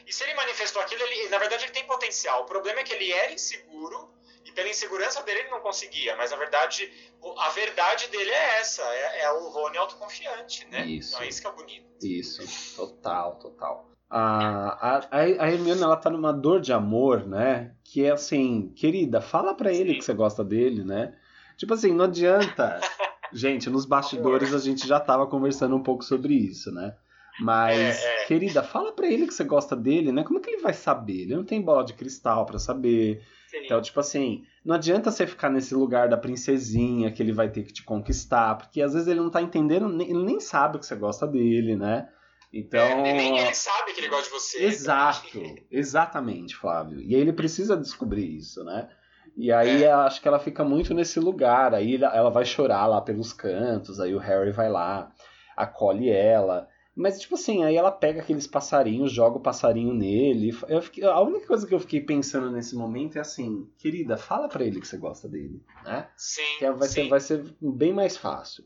S2: E se ele manifestou aquilo, ele, na verdade ele tem potencial. O problema é que ele era inseguro e pela insegurança dele ele não conseguia. Mas a verdade, a verdade dele é essa, é, é o Rony autoconfiante, né?
S1: Isso.
S2: Então é isso que é bonito.
S1: Isso, total, total. A, a, a Hermione, ela tá numa dor de amor, né? Que é assim, querida, fala pra ele
S2: Sim.
S1: que você gosta dele, né? Tipo assim, não adianta, Gente, nos bastidores a gente já tava conversando um pouco sobre isso, né? Mas,
S2: É, é.
S1: querida, fala pra ele que você gosta dele, né? Como é que ele vai saber? Ele não tem bola de cristal pra saber.
S2: Sim.
S1: Então, tipo assim, não adianta você ficar nesse lugar da princesinha que ele vai ter que te conquistar, porque às vezes ele não tá entendendo, ele nem sabe que você gosta dele, né? Então.
S2: É, nem ele sabe que ele gosta de você.
S1: Exato, exatamente, Flávio. E aí ele precisa descobrir isso, né? E aí
S2: É.
S1: acho que ela fica muito nesse lugar. Aí ela ela vai chorar lá pelos cantos, aí o Harry vai lá, acolhe ela. Mas, tipo assim, aí ela pega aqueles passarinhos, joga o passarinho nele. Eu fiquei- a única coisa que eu fiquei pensando nesse momento é assim, querida, fala pra ele que você gosta dele, né?
S2: Sim,
S1: Que vai
S2: sim.
S1: ser, vai ser bem mais fácil.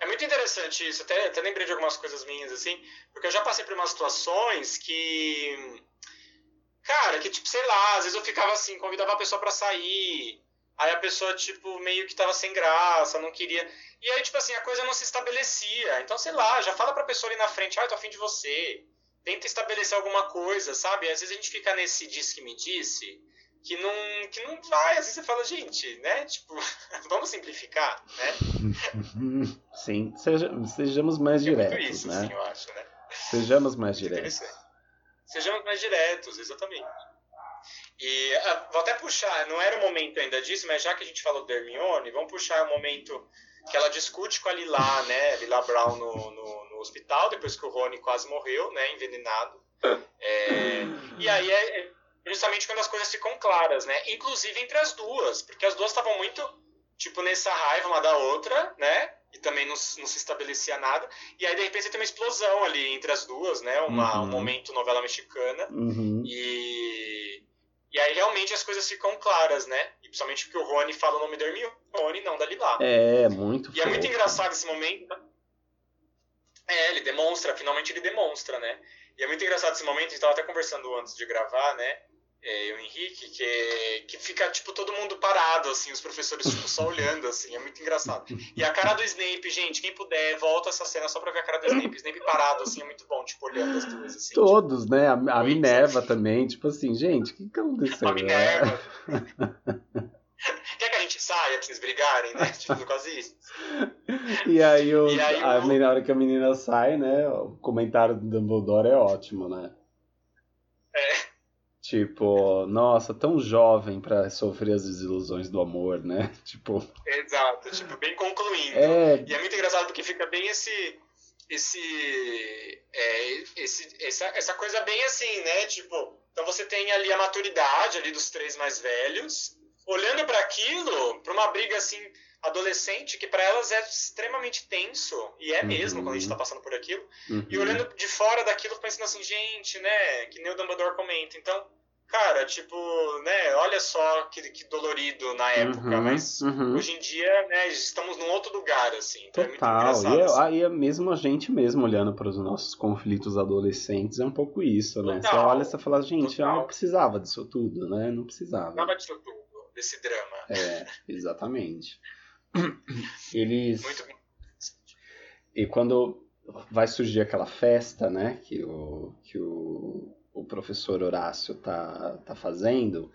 S2: É muito interessante isso, até, até lembrei de algumas coisas minhas, assim, porque eu já passei por umas situações que. Cara, que tipo, sei lá, às vezes eu ficava assim, convidava a pessoa pra sair, aí a pessoa, tipo, meio que tava sem graça, não queria. E aí, tipo assim, a coisa não se estabelecia. Então, sei lá, já fala pra pessoa ali na frente, ah, eu tô afim de você. Tenta estabelecer alguma coisa, sabe? Às vezes a gente fica nesse diz que me disse, que não, que não vai. Às vezes você fala, gente, né? Tipo, vamos simplificar, né?
S1: Sim, seja- sejamos mais
S2: É muito
S1: diretos,
S2: isso,
S1: né?
S2: assim, eu acho, né?
S1: Sejamos mais
S2: Muito
S1: diretos.
S2: Sejamos mais diretos, exatamente. E ah, vou até puxar, não era o momento ainda disso, mas já que a gente falou da Hermione, vamos puxar o momento que ela discute com a Lila, né? Lila Brown no, no, no hospital, depois que o Rony quase morreu, né? Envenenado. É, e aí é é justamente quando as coisas ficam claras, né? Inclusive entre as duas, porque as duas estavam muito, tipo, nessa raiva uma da outra, né? E também não, se- não se estabelecia nada. E aí, de repente, tem uma explosão ali entre as duas, né? Uma,
S1: Uhum.
S2: Um momento novela mexicana.
S1: Uhum.
S2: E, e aí, realmente, as coisas ficam claras, né? E principalmente porque o Rony fala o nome da Hermione, não da Lila.
S1: É, muito
S2: E é muito
S1: fofo.
S2: engraçado esse momento. É, ele demonstra, finalmente ele demonstra, né? E é muito engraçado esse momento, a gente tava até conversando antes de gravar, né? É, e o Henrique, que, que fica, tipo, todo mundo parado, assim, os professores, tipo, só olhando, assim, é muito engraçado. E a cara do Snape, gente, quem puder, volta essa cena só pra ver a cara do Snape. Snape parado, assim, é muito bom, tipo, olhando as duas, assim. tipo,
S1: Todos, né? A, a. Minerva também, tipo assim, gente, o que, que aconteceu?
S2: a Minerva. Quer que a gente saia pra eles brigarem, né? Tipo, quase isso.
S1: E aí, o,
S2: E aí
S1: a,
S2: o-
S1: na hora que a menina sai, né? O comentário do Dumbledore é ótimo, né?
S2: É.
S1: Tipo, nossa, tão jovem pra sofrer as desilusões do amor, né? Tipo,
S2: Exato, tipo, bem concluindo.
S1: é.
S2: E é muito engraçado porque fica bem esse. Esse, é, esse essa, essa coisa bem assim, né? Tipo, então você tem ali a maturidade ali dos três mais velhos, olhando para aquilo, para uma briga assim adolescente que para elas é extremamente tenso e é mesmo
S1: Uhum.
S2: quando a gente tá passando por aquilo.
S1: uhum.
S2: E olhando de fora daquilo, pensando assim, gente, né? Que nem o Dumbledore comenta. Então, cara, tipo, né? Olha só que, que dolorido na época,
S1: Uhum,
S2: mas
S1: uhum.
S2: hoje em dia, né? Estamos num outro lugar, assim. Então é muito
S1: Total. E é,
S2: assim.
S1: aí é mesmo a gente mesmo olhando para os nossos conflitos adolescentes, é um pouco isso, né? Você
S2: Total.
S1: olha e você fala, gente, ah,
S2: Total.
S1: não precisava disso tudo, né? Não precisava.
S2: Nada disso tudo, desse drama.
S1: É, exatamente. Eles.
S2: Muito bom.
S1: E quando vai surgir aquela festa, né, que o, que o, o professor Horácio tá, tá fazendo,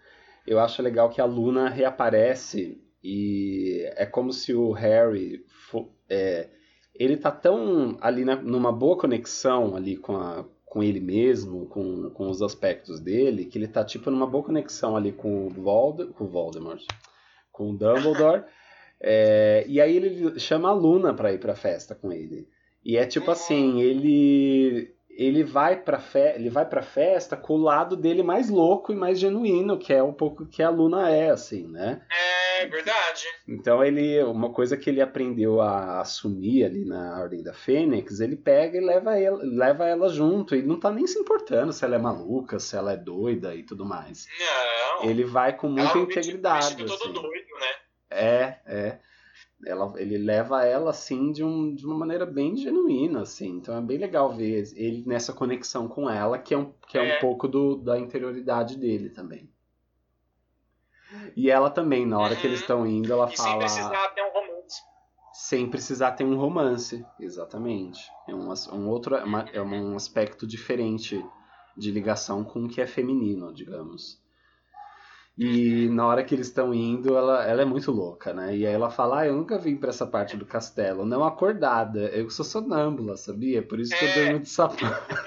S1: eu acho legal que a Luna reaparece e é como se o Harry. fo- é, ele tá tão ali na- numa boa conexão ali com, a, com ele mesmo, com, com os aspectos dele, que ele tá tipo numa boa conexão ali com o, Vold, com o Voldemort, com o Dumbledore. É, e aí ele chama a Luna pra ir pra festa com ele. E é tipo
S2: Uhum.
S1: assim, ele ele vai pra fe, ele vai para festa com o lado dele mais louco e mais genuíno, que é um pouco que a Luna é assim, né?
S2: É verdade.
S1: Então ele, uma coisa que ele aprendeu a assumir ali na Ordem da Fênix, ele pega e leva ela, leva ela junto e não tá nem se importando se ela é maluca, se ela é doida e tudo mais.
S2: Não.
S1: Ele vai com muita
S2: Ela é
S1: integridade.
S2: vestido todo
S1: assim.
S2: doido, né?
S1: É, é. Ela, ele leva ela assim de, um, de uma maneira bem genuína, assim. Então é bem legal ver ele nessa conexão com ela, que é um, que é um
S2: É.
S1: pouco do, da interioridade dele também. E ela também, na hora que
S2: Uhum.
S1: eles estão indo, ela
S2: E sem
S1: fala.
S2: precisar ter um romance.
S1: Sem precisar ter um romance, exatamente. É um, um outro é uma- é um aspecto diferente de ligação com o que é feminino, digamos. E na hora que eles estão indo, ela, ela é muito louca, né? E aí ela fala: Ah, eu nunca vim pra essa parte do castelo, não acordada. Eu sou sonâmbula, sabia? Por isso que eu
S2: É.
S1: durmo de sapatos.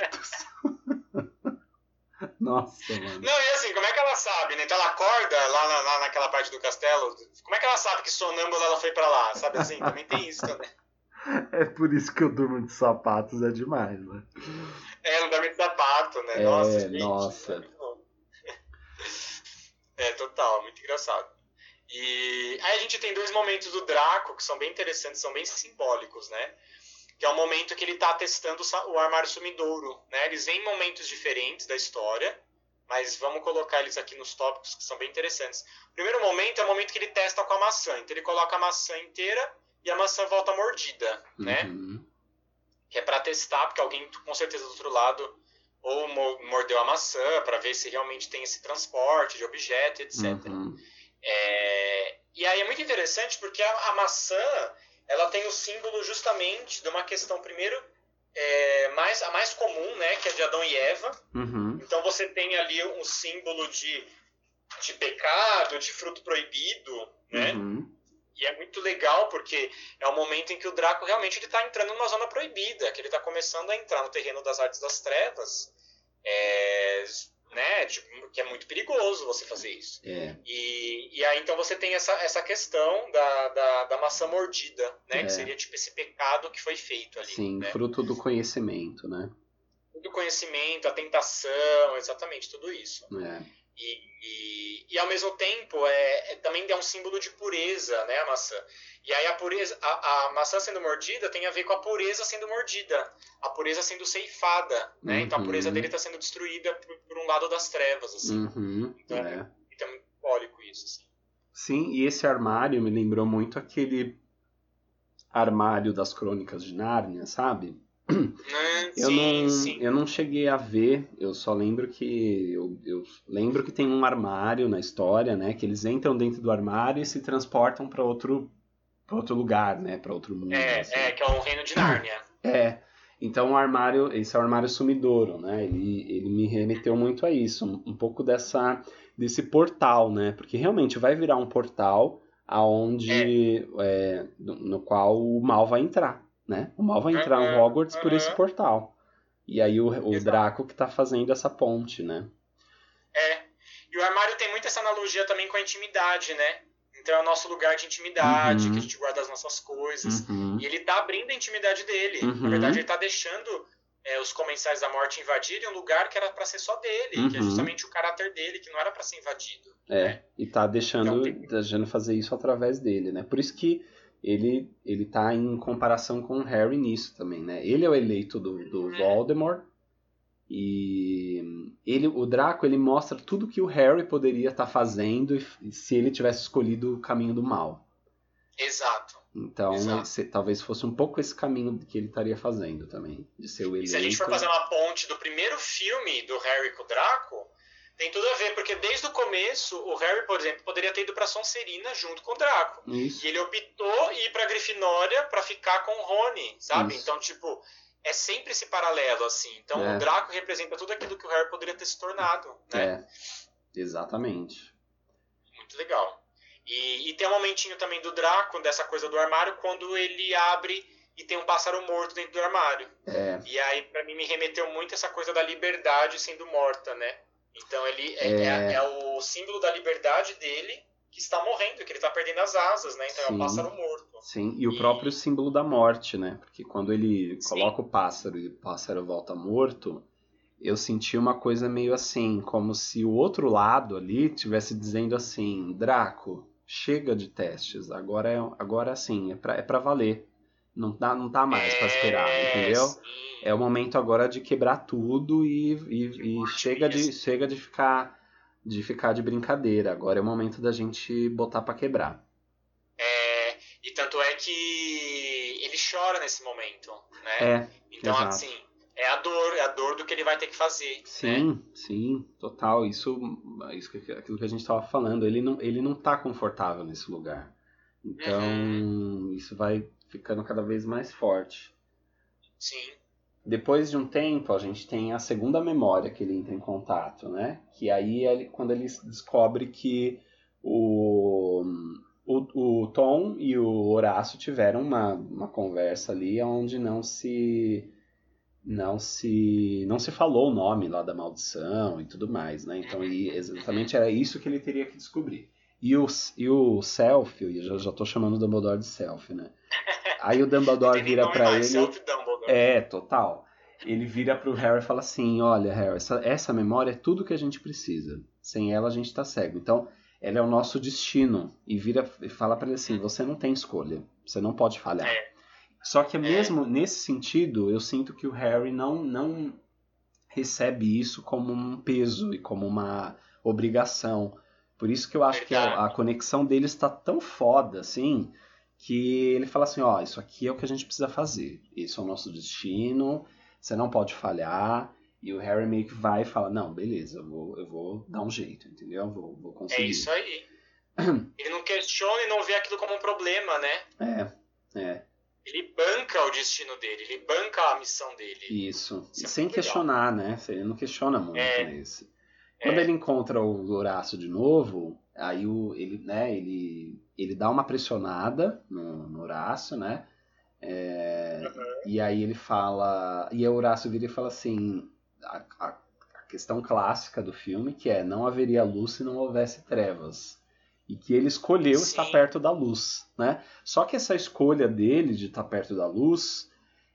S1: Nossa, mano.
S2: Não, e assim, como é que ela sabe, né? Então ela acorda lá, na, lá naquela parte do castelo. Como é que ela sabe que sonâmbula ela foi pra lá? Sabe assim? Também tem isso também.
S1: É por isso que eu durmo de sapatos, é demais, né?
S2: É, no dorme de sapato, né?
S1: É,
S2: nossa, gente.
S1: nossa.
S2: É total, muito engraçado. E aí a gente tem dois momentos do Draco que são bem interessantes, são bem simbólicos, né? Que é o momento que ele tá testando o armário sumidouro, né? Eles vêm em momentos diferentes da história, mas vamos colocar eles aqui nos tópicos que são bem interessantes. O primeiro momento é o momento que ele testa com a maçã. Então ele coloca a maçã inteira e a maçã volta mordida, né?
S1: Uhum.
S2: que é para testar, porque alguém com certeza do outro lado ou mo- mordeu a maçã para ver se realmente tem esse transporte de objeto, etc.
S1: Uhum.
S2: É, e aí é muito interessante porque a, a maçã ela tem o símbolo justamente de uma questão primeiro é, mais a mais comum, né, que é de Adão e Eva.
S1: Uhum.
S2: Então você tem ali um símbolo de, de pecado, de fruto proibido, né?
S1: Uhum.
S2: E é muito legal porque é o momento em que o Draco realmente ele está entrando numa zona proibida, que ele está começando a entrar no terreno das artes das trevas, é, né, tipo, que é muito perigoso você fazer isso.
S1: É.
S2: E, e aí então você tem essa, essa questão da, da, da maçã mordida, né,
S1: É.
S2: que seria tipo esse pecado que foi feito ali.
S1: Sim,
S2: né?
S1: fruto do conhecimento, né?
S2: Do conhecimento, a tentação, exatamente tudo isso.
S1: É.
S2: E, e, e ao mesmo tempo é, é- também é um símbolo de pureza, né, a maçã. E aí a pureza, a, a maçã sendo mordida tem a ver com a pureza sendo mordida, a pureza sendo ceifada, né? Então a
S1: Uhum.
S2: pureza dele está sendo destruída por, por um lado das trevas, assim.
S1: Uhum.
S2: Então,
S1: É.
S2: Então é muito simbólico isso, assim.
S1: Sim, e esse armário me lembrou muito aquele armário das crônicas de Nárnia, sabe?
S2: Hum,
S1: Eu
S2: sim,
S1: não,
S2: sim.
S1: eu não cheguei a ver, eu só lembro que eu, eu lembro que tem um armário na história, né? Que eles entram dentro do armário e se transportam para outro pra outro lugar, né? Para outro mundo.
S2: É,
S1: assim.
S2: é, que é o reino de Nárnia.
S1: É. Então o armário, esse é o armário sumidouro, né? Ele, ele me remeteu muito a isso, um, um pouco dessa desse portal, né? Porque realmente vai virar um portal aonde é, no, no qual o mal vai entrar, né? O mal vai entrar em
S2: Uhum,
S1: Hogwarts por esse
S2: uhum.
S1: portal. E aí o, o. Draco que tá fazendo essa ponte, né?
S2: É. E o armário tem muito essa analogia também com a intimidade, né? Então é o nosso lugar de intimidade,
S1: Uhum.
S2: que a gente guarda as nossas coisas.
S1: Uhum.
S2: E ele tá abrindo a intimidade dele.
S1: Uhum.
S2: Na verdade, ele tá deixando é, os comensais da morte invadirem um lugar que era para ser só dele, que é
S1: Uhum.
S2: justamente o caráter dele, que não era para ser invadido.
S1: É, e tá deixando,
S2: Então, tem-
S1: deixando fazer isso através dele, né? Por isso que ele, ele tá em comparação com o Harry nisso também, né? Ele é o eleito do, do
S2: Uhum.
S1: Voldemort e ele, o Draco ele mostra tudo que o Harry poderia estar fazendo e- se ele tivesse escolhido o caminho do mal.
S2: Exato.
S1: Então,
S2: Exato.
S1: se- talvez fosse um pouco esse caminho que ele estaria fazendo também, de ser o eleito.
S2: E se a gente for fazer uma ponte do primeiro filme do Harry com o Draco, tem tudo a ver, porque desde o começo, o Harry, por exemplo, poderia ter ido pra Sonserina junto com o Draco.
S1: Isso.
S2: E ele optou ir pra Grifinória pra ficar com o Rony, sabe?
S1: Isso.
S2: Então, tipo, é sempre esse paralelo, assim. Então,
S1: É.
S2: o Draco representa tudo aquilo que o Harry poderia ter se tornado, né?
S1: É, exatamente.
S2: Muito legal. E, e tem um momentinho também do Draco, dessa coisa do armário, quando ele abre e tem um pássaro morto dentro do armário.
S1: É,
S2: E aí, pra mim, me remeteu muito essa coisa da liberdade sendo morta, né? Então, ele é,
S1: É.
S2: é- é o símbolo da liberdade dele que está morrendo, que ele está perdendo as asas, né? Então, é
S1: Sim.
S2: um pássaro morto.
S1: Sim, e o
S2: E-
S1: próprio símbolo da morte, né? Porque quando ele
S2: Sim.
S1: coloca o pássaro e o pássaro volta morto, eu senti uma coisa meio assim, como se o outro lado ali tivesse dizendo assim, Draco, chega de testes, agora é agora sim, é pra, é pra valer. Não dá, não tá mais pra esperar,
S2: É,
S1: entendeu?
S2: sim.
S1: É o momento agora de quebrar tudo e, e, e chega, de, chega de ficar de ficar de brincadeira. Agora é o momento da gente botar pra quebrar.
S2: É, e tanto é que ele chora nesse momento, né?
S1: É,
S2: então,
S1: exato.
S2: assim, é a dor, é a dor do que ele vai ter que fazer. né?
S1: Sim, sim, total. Isso, isso que- aquilo que a gente estava falando, ele não, ele não tá confortável nesse lugar. Então,
S2: Uhum.
S1: isso vai ficando cada vez mais forte.
S2: Sim.
S1: depois de um tempo, a gente tem a segunda memória que ele entra em contato, né? Que aí é quando ele descobre que o, o, o Tom e o Horácio tiveram uma, uma conversa ali onde não se não se não se falou o nome lá da maldição e tudo mais, né? Então e exatamente era isso que ele teria que descobrir. E o, e o Self, eu já, já tô chamando o Dumbledore de Self, né? Aí o Dumbledore vira para ele. Self Dumbledore. É, total. Ele vira pro Harry e fala assim: Olha, Harry, essa, essa memória é tudo que a gente precisa. Sem ela a gente tá cego. Então, ela é o nosso destino. E vira e fala para ele assim: Você não tem escolha. Você não pode falhar. É. Só que mesmo é. nesse sentido, eu sinto que o Harry não, não recebe isso como um peso e como uma obrigação. Por isso que eu acho que a, a, conexão deles está tão foda, assim, que ele fala assim, ó, isso aqui é o que a gente precisa fazer. Esse é o nosso destino, você não pode falhar. E o Harry meio que vai e fala, não, beleza, eu vou, eu vou dar um jeito, entendeu? Eu vou, vou conseguir. É
S2: isso aí. ele não questiona e não vê aquilo como um problema, né?
S1: É, é.
S2: Ele banca o destino dele, ele banca a missão dele.
S1: Isso. Isso é sem questionar, legal. né? Ele não questiona muito é. nesse. Quando é. ele encontra o Horácio de novo, aí o, ele, né, ele, ele dá uma pressionada no, no Horácio, né? É, uhum. E aí ele fala. E o Horácio vira e fala assim: a, a, a, questão clássica do filme, que é não haveria luz se não houvesse trevas. E que ele escolheu Sim. estar perto da luz, né? Só que essa escolha dele de estar perto da luz,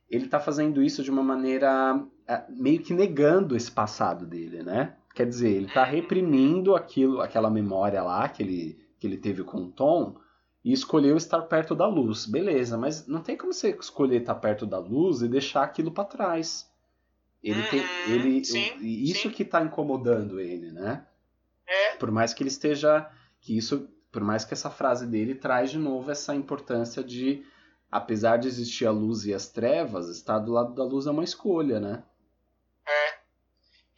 S1: ele está fazendo isso de uma maneira é, meio que negando esse passado dele, né? Quer dizer, ele está reprimindo aquilo, aquela memória lá que ele, que ele teve com o Tom e escolheu estar perto da luz. Beleza, mas não tem como você escolher estar perto da luz e deixar aquilo para trás. Ele tem, uhum, ele, sim, isso sim. que está incomodando ele, né?
S2: É.
S1: Por mais que ele esteja, que isso, por mais que essa frase dele traz de novo essa importância de, apesar de existir a luz e as trevas, estar do lado da luz é uma escolha, né?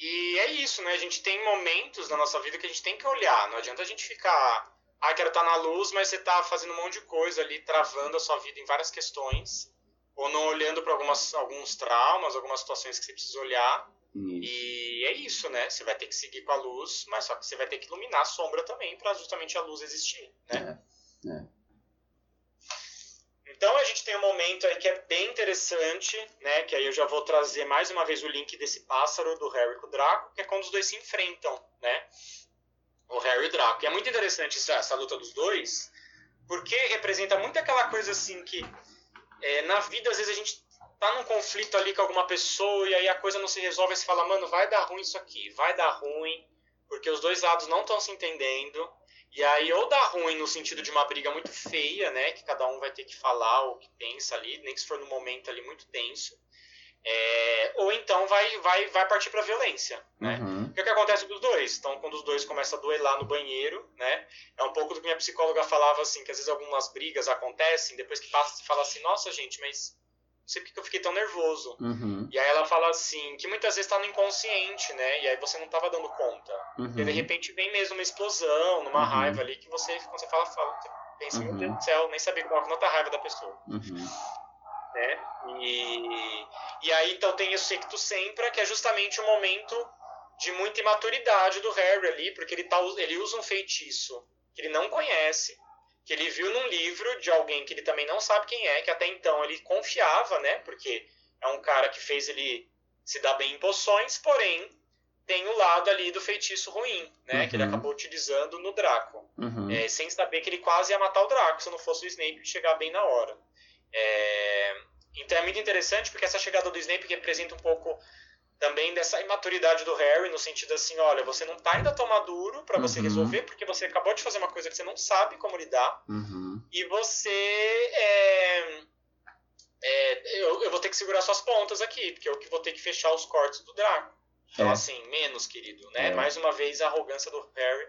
S2: E é isso, né? A gente tem momentos na nossa vida que a gente tem que olhar. Não adianta a gente ficar, ah, quero estar na luz, mas você está fazendo um monte de coisa ali, travando a sua vida em várias questões, ou não olhando para alguns traumas, algumas situações que você precisa olhar. Isso. E é isso, né? Você vai ter que seguir com a luz, mas só que você vai ter que iluminar a sombra também para justamente a luz existir, né? É, é. Então a gente tem um momento aí que é bem interessante, né? Que aí eu já vou trazer mais uma vez o link desse pássaro do Harry com o Draco, que é quando os dois se enfrentam, né? O Harry e o Draco. E é muito interessante essa, essa luta dos dois, porque representa muito aquela coisa assim que é, na vida às vezes a gente tá num conflito ali com alguma pessoa e aí a coisa não se resolve você fala, mano, vai dar ruim isso aqui, vai dar ruim, porque os dois lados não estão se entendendo e aí, ou dá ruim no sentido de uma briga muito feia, né? Que cada um vai ter que falar o que pensa ali, nem que se for num momento ali muito tenso. É, ou então vai, vai, vai partir para violência, né? Uhum. O que, é que acontece com os dois? Então, quando os dois começam a duelar no banheiro, né? É um pouco do que minha psicóloga falava, assim, que às vezes algumas brigas acontecem, depois que passa, você fala assim, nossa, gente, mas sei porque eu fiquei tão nervoso.
S1: Uhum.
S2: E aí ela fala assim, que muitas vezes tá no inconsciente, né? E aí você não tava dando conta. Uhum. E de repente vem mesmo uma explosão, numa uhum. raiva ali, que você, quando você fala, fala pensa, meu Deus uhum. do céu, nem sabia como nota a raiva da pessoa.
S1: Uhum.
S2: Né? E, e aí então tem o Secto Sempra, que é justamente o momento de muita imaturidade do Harry ali, porque ele, tá, ele usa um feitiço que ele não conhece, que ele viu num livro de alguém que ele também não sabe quem é, que até então ele confiava, né? Porque é um cara que fez ele se dar bem em poções, porém tem o lado ali do feitiço ruim, né? Uhum. Que ele acabou utilizando no Draco.
S1: Uhum.
S2: É, sem saber que ele quase ia matar o Draco se não fosse o Snape chegar bem na hora. É... Então é muito interessante porque essa chegada do Snape representa um pouco também dessa imaturidade do Harry, no sentido assim, olha, você não tá ainda tão maduro para você uhum. resolver, porque você acabou de fazer uma coisa que você não sabe como lidar,
S1: uhum.
S2: e você é, é, eu, eu, vou ter que segurar suas pontas aqui, porque eu que vou ter que fechar os cortes do Draco. Então, é. assim, menos, querido, né? É. Mais uma vez a arrogância do Harry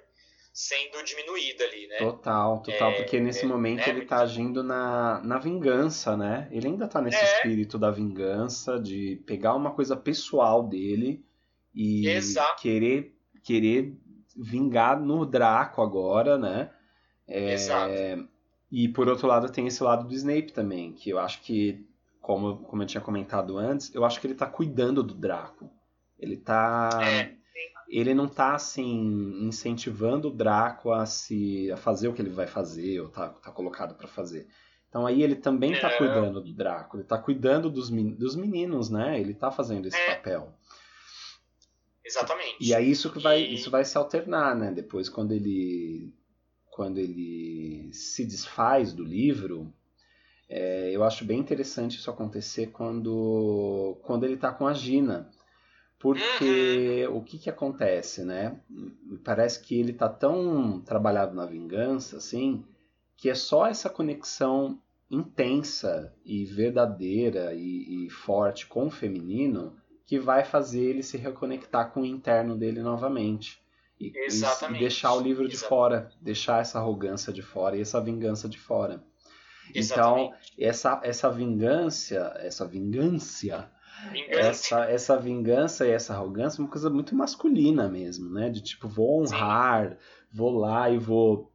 S2: sendo diminuída ali, né?
S1: Total, total, é, porque nesse é, momento né, ele tá agindo na, na vingança, né? Ele ainda tá nesse é. espírito da vingança, de pegar uma coisa pessoal dele e Exato. querer querer vingar no Draco agora, né?
S2: É, Exato.
S1: E por outro lado tem esse lado do Snape também, que eu acho que como, como eu tinha comentado antes, eu acho que ele tá cuidando do Draco. Ele tá.
S2: É.
S1: Ele não tá assim incentivando o Draco a se a fazer o que ele vai fazer ou tá, tá colocado para fazer. Então aí ele também tá
S2: Não.
S1: cuidando do Draco, ele tá cuidando dos, dos meninos, né? Ele tá fazendo esse
S2: É.
S1: papel.
S2: Exatamente.
S1: E é isso que vai,
S2: E-
S1: isso vai se alternar, né? Depois quando ele quando ele se desfaz do livro, é, eu acho bem interessante isso acontecer quando quando ele tá com a Gina. Porque o que que acontece, né? Parece que ele tá tão trabalhado na vingança, assim, que é só essa conexão intensa e verdadeira e, e forte com o feminino que vai fazer ele se reconectar com o interno dele novamente. E, e- deixar o livro de
S2: Exatamente.
S1: fora, deixar essa arrogância de fora e essa vingança de fora. Então,
S2: Exatamente.
S1: essa, essa vingança, essa vingança,
S2: Vingança.
S1: essa, essa vingança e essa arrogância é uma coisa muito masculina mesmo, né? De tipo, vou honrar, vou lá e vou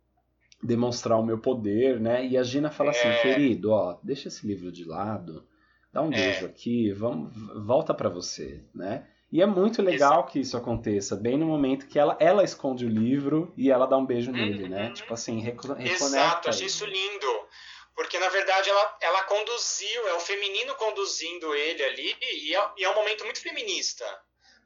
S1: demonstrar o meu poder, né? E a Gina fala assim,
S2: É.
S1: querido, ó, deixa esse livro de lado, dá um
S2: É.
S1: beijo aqui, vamos, volta pra você, né? E é muito legal que isso aconteça, bem no momento que ela, ela esconde o livro e ela dá um beijo nele, né?
S2: Uhum.
S1: Tipo assim, reco- reconecta.
S2: Exato, achei isso lindo. Porque na verdade ela, ela conduziu, é o feminino conduzindo ele ali, e é, e é um momento muito feminista.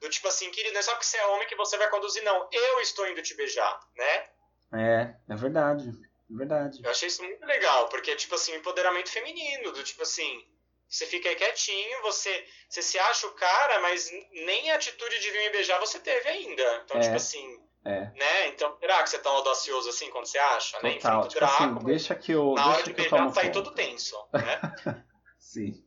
S2: Do tipo assim, querido, não é só porque você é homem que você vai conduzir, não. Eu estou indo te beijar, né?
S1: É, é verdade, é verdade.
S2: Eu achei isso muito legal, porque é tipo assim, empoderamento feminino, do tipo assim, você fica aí quietinho, você, você se acha o cara, mas nem a atitude de vir me beijar você teve ainda. Então,
S1: É.
S2: tipo assim,
S1: É.
S2: né? Então, será que você é tão audacioso assim quando você acha? né?
S1: Total,
S2: Enfrenta o
S1: tipo assim, deixa que eu.
S2: na hora
S1: deixa
S2: de beijar sai
S1: conta.
S2: todo tenso, né?
S1: Sim.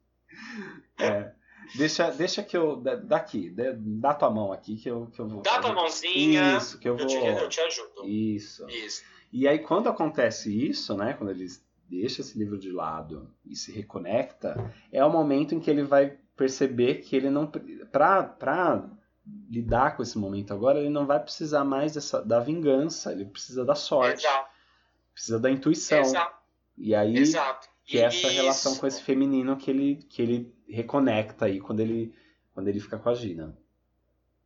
S1: É. Deixa, deixa que eu. da- Daqui, dá- tua mão aqui que eu, que eu vou.
S2: Dá tua mãozinha,
S1: Isso, que eu
S2: eu,
S1: vou.
S2: te, eu te ajudo.
S1: Isso.
S2: Isso.
S1: E aí, quando acontece isso, né? Quando ele deixa esse livro de lado e se reconecta, é o momento em que ele vai perceber que ele não. Pra lidar com esse momento agora, ele não vai precisar mais dessa, da vingança, ele precisa da sorte,
S2: Exato.
S1: precisa da intuição.
S2: Exato.
S1: E aí.
S2: Exato.
S1: que é essa
S2: Isso.
S1: relação com esse feminino que ele, que ele reconecta aí quando ele, quando ele fica com a Gina.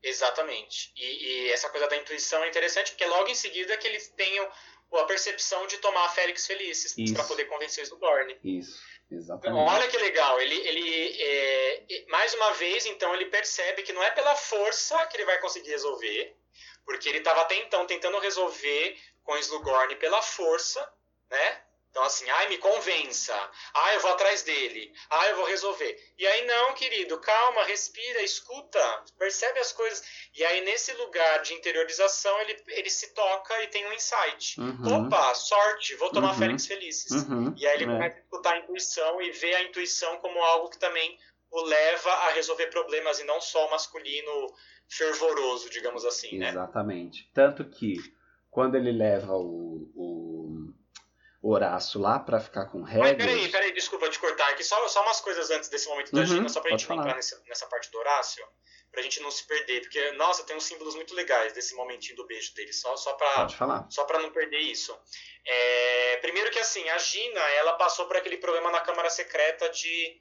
S2: Exatamente. E, e essa coisa da intuição é interessante, porque logo em seguida que eles tenham a percepção de tomar a Félix Felicis
S1: Isso.
S2: para poder convencer o Slughorn.
S1: Isso, Exatamente.
S2: olha que legal. Ele, ele é, mais uma vez, então, ele percebe que não é pela força que ele vai conseguir resolver, porque ele estava até então tentando resolver com o Slughorn pela força, né? Então, assim, ai, me convença. Ah, eu vou atrás dele. Ah, eu vou resolver. E aí, não, querido, calma, respira, escuta, percebe as coisas. E aí, nesse lugar de interiorização, ele, ele se toca e tem um insight.
S1: Uhum.
S2: Opa, sorte, vou tomar
S1: Uhum.
S2: Félix Felices.
S1: Uhum,
S2: E aí ele
S1: é.
S2: começa a escutar a intuição e vê a intuição como algo que também o leva a resolver problemas e não só o masculino fervoroso, digamos assim, né?
S1: Exatamente. Tanto que quando ele leva o, o Horácio lá pra ficar com o
S2: Mas peraí, peraí, desculpa te cortar aqui. Só, só umas coisas antes desse momento da
S1: Uhum,
S2: Gina, só pra gente
S1: falar.
S2: entrar nessa, nessa parte do Horácio, pra gente não se perder. Porque, nossa, tem uns símbolos muito legais desse momentinho do beijo dele, só, só pra...
S1: Pode falar.
S2: Só para não perder isso. É, primeiro que assim, a Gina, ela passou por aquele problema na Câmara Secreta de,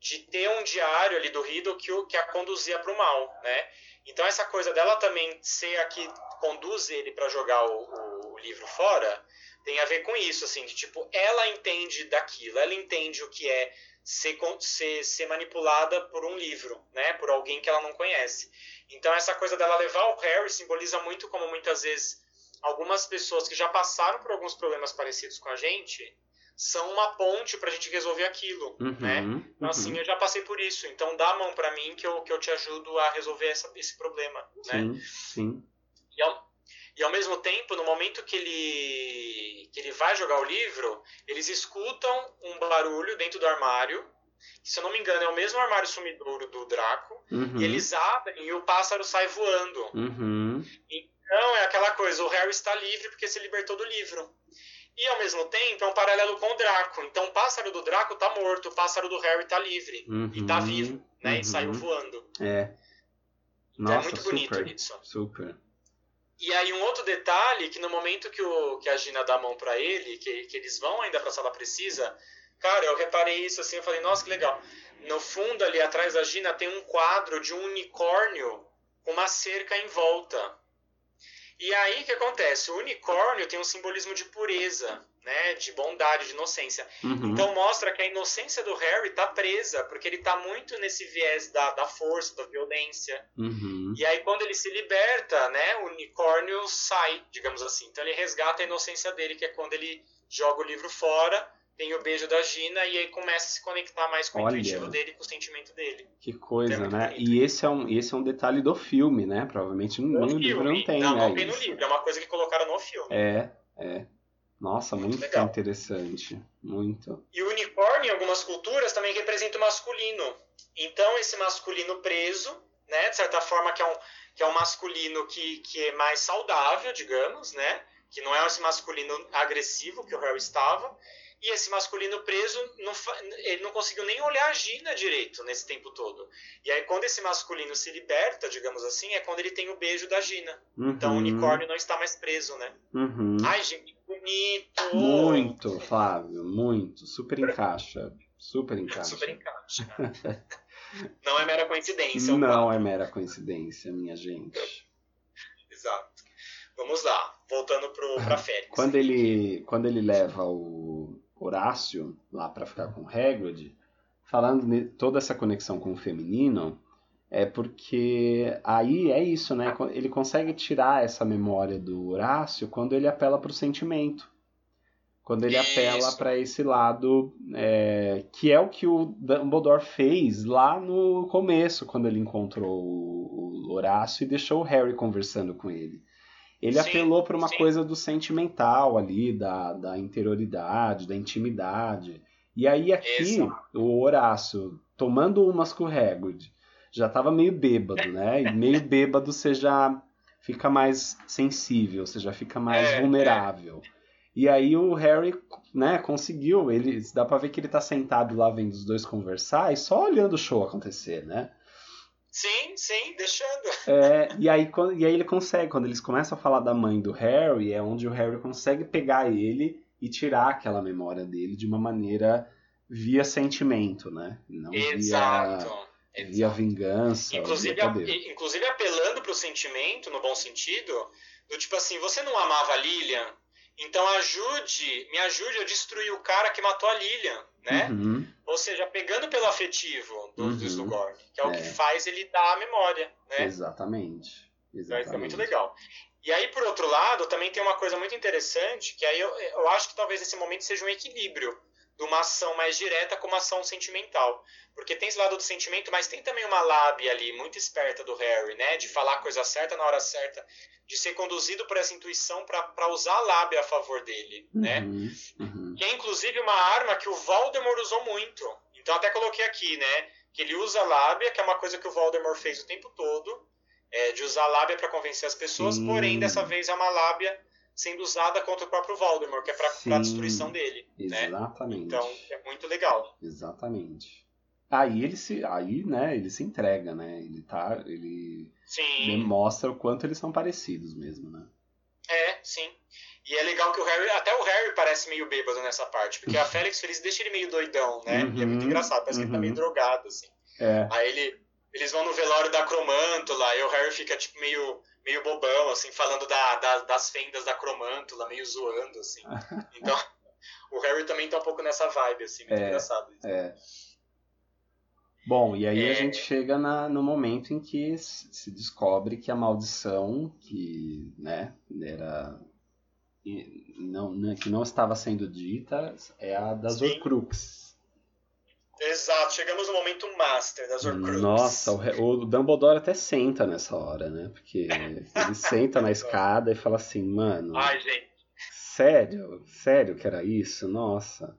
S2: de ter um diário ali do Riddle que, que a conduzia para o mal, né? Então essa coisa dela também ser a que conduz ele para jogar o, o- o livro fora tem a ver com isso, assim, de tipo, ela entende daquilo, ela entende o que é ser, ser, ser manipulada por um livro, né? Por alguém que ela não conhece. Então essa coisa dela levar o Harry simboliza muito como muitas vezes algumas pessoas que já passaram por alguns problemas parecidos com a gente são uma ponte pra gente resolver aquilo,
S1: Uhum,
S2: né?
S1: uhum.
S2: Então, assim, eu já passei por isso. Então, dá a mão pra mim que eu, que eu te ajudo a resolver essa- esse problema, né?
S1: Sim, sim.
S2: E e ao mesmo tempo, no momento que ele, que ele vai jogar o livro, eles escutam um barulho dentro do armário, que, se eu não me engano, é o mesmo armário sumidouro do Draco,
S1: Uhum,
S2: e eles abrem e o pássaro sai voando.
S1: uhum.
S2: Então, é aquela coisa, o Harry está livre porque se libertou do livro. E ao mesmo tempo é um paralelo com o Draco. Então o pássaro do Draco está morto, o pássaro do Harry está livre.
S1: Uhum,
S2: E tá vivo, né?
S1: uhum.
S2: E saiu voando.
S1: É.
S2: Então é
S1: Nossa,
S2: muito bonito
S1: super,
S2: isso.
S1: super.
S2: E aí um outro detalhe, que no momento que, o, que a Gina dá a mão pra ele, que, que eles vão ainda pra sala precisa, Cara, eu reparei isso assim, eu falei, nossa, que legal. No fundo, ali atrás da Gina, tem um quadro de um unicórnio com uma cerca em volta. E aí o que acontece? O unicórnio tem um simbolismo de pureza, né? De bondade, de inocência.
S1: Uhum.
S2: Então mostra que a inocência do Harry tá presa, porque ele tá muito nesse viés da, da força, da violência.
S1: Uhum.
S2: E aí quando ele se liberta, né? O unicórnio sai, digamos assim. Então ele resgata a inocência dele, que é quando ele joga o livro fora tem o beijo da Gina e aí começa a se conectar mais com
S1: Olha.
S2: o intuitivo dele, com o sentimento dele.
S1: Que coisa,
S2: É muito
S1: né?
S2: bonito.
S1: E esse é, um, esse é um detalhe do filme, né? Provavelmente no, no livro não tem,
S2: não,
S1: né?
S2: não tem no livro, é uma coisa que colocaram no filme.
S1: É, é. Nossa, muito,
S2: legal.
S1: interessante. Muito.
S2: E o unicórnio, em algumas culturas, também representa o masculino. Então, esse masculino preso, né, de certa forma, que é um, que é um masculino que, que é mais saudável, digamos, né? Que não é esse masculino agressivo que o Harry estava. E esse masculino preso, não, ele não conseguiu nem olhar a Gina direito nesse tempo todo. E aí, quando esse masculino se liberta, digamos assim, é quando ele tem o beijo da Gina. Então, o
S1: Uhum,
S2: unicórnio não está mais preso, né?
S1: uhum.
S2: Ai, gente, que bonito!
S1: Muito, Flávio, muito. Super encaixa. Super encaixa.
S2: Super encaixa. Não é mera coincidência. é
S1: Não é mera coincidência, minha gente.
S2: Exato. Vamos lá, voltando pro, pra Félix.
S1: Quando ele, quando ele leva o Horácio lá pra ficar com o Hagrid, falando toda essa conexão com o feminino, é porque aí é isso, né? Ele consegue tirar essa memória do Horácio quando ele apela pro sentimento. Quando ele apela para esse lado, é, que é o que o Dumbledore fez lá no começo, quando ele encontrou o, o Horácio e deixou o Harry conversando com ele. Ele
S2: Sim,
S1: apelou para uma
S2: sim.
S1: coisa do sentimental ali, da, da interioridade, da intimidade. E aí aqui,
S2: Exato.
S1: o Horácio, tomando umas com o Hagrid, já estava meio bêbado, né? E meio bêbado você já fica mais sensível, você já fica mais
S2: É,
S1: vulnerável. E aí o Harry, né, conseguiu, ele dá pra ver que ele tá sentado lá vendo os dois conversar e só olhando o show acontecer, né?
S2: Sim, sim, deixando.
S1: É, e, aí, quando- e aí ele consegue, quando eles começam a falar da mãe do Harry, é onde o Harry consegue pegar ele e tirar aquela memória dele de uma maneira via sentimento, né? Não via,
S2: Exato.
S1: via vingança,
S2: Inclusive, a- inclusive apelando pro sentimento, no bom sentido, do tipo assim, você não amava a Lilian, então ajude, me ajude a destruir o cara que matou a Lilian, né?
S1: Uhum,
S2: Ou seja, pegando pelo afetivo do,
S1: Uhum.
S2: do Slughorn, que é o
S1: É.
S2: que faz ele dar a memória, né?
S1: Exatamente.
S2: Então,
S1: Exatamente.
S2: isso é muito legal. E aí, por outro lado, também tem uma coisa muito interessante, que aí eu, eu acho que talvez esse momento seja um equilíbrio de uma ação mais direta com uma ação sentimental. Porque tem esse lado do sentimento, mas tem também uma lábia ali muito esperta do Harry, né? De falar a coisa certa na hora certa, de ser conduzido por essa intuição para usar a lábia a favor dele, né?
S1: Uhum, uhum.
S2: Que é inclusive uma arma que o Voldemort usou muito. Então até coloquei aqui, né? Que ele usa a lábia, que é uma coisa que o Voldemort fez o tempo todo, é, de usar a lábia para convencer as pessoas,
S1: Sim.
S2: porém dessa vez é uma lábia sendo usada contra o próprio Voldemort, que é para a destruição dele, né?
S1: Exatamente.
S2: Então é muito legal.
S1: Exatamente. Aí ele se, aí, né, ele se entrega, né? Ele tá, ele
S2: Sim,
S1: demonstra o quanto eles são parecidos mesmo, né?
S2: é, sim. E é legal que o Harry, até o Harry parece meio bêbado nessa parte, porque a Félix Feliz deixa ele meio doidão, né? E é muito
S1: Uhum,
S2: engraçado, parece que ele tá
S1: uhum.
S2: meio drogado, assim.
S1: É,
S2: Aí ele, eles vão no velório da Cromântula, e o Harry fica tipo meio, meio bobão, assim, falando da, da- das fendas da Cromântula, meio zoando, assim. Então, o Harry também tá um pouco nessa vibe, assim, muito
S1: É,
S2: engraçado isso.
S1: é. Bom, e aí a
S2: É.
S1: gente chega na, no momento em que se descobre que a maldição que, né, era não, né, que não estava sendo dita é a das
S2: Sim.
S1: Horcruxes.
S2: Exato, chegamos no momento master das Horcruxes.
S1: Nossa, o, o Dumbledore até senta nessa hora, né? Porque ele senta na escada e fala assim, mano,
S2: Ai, gente,
S1: sério? Sério que era isso? Nossa.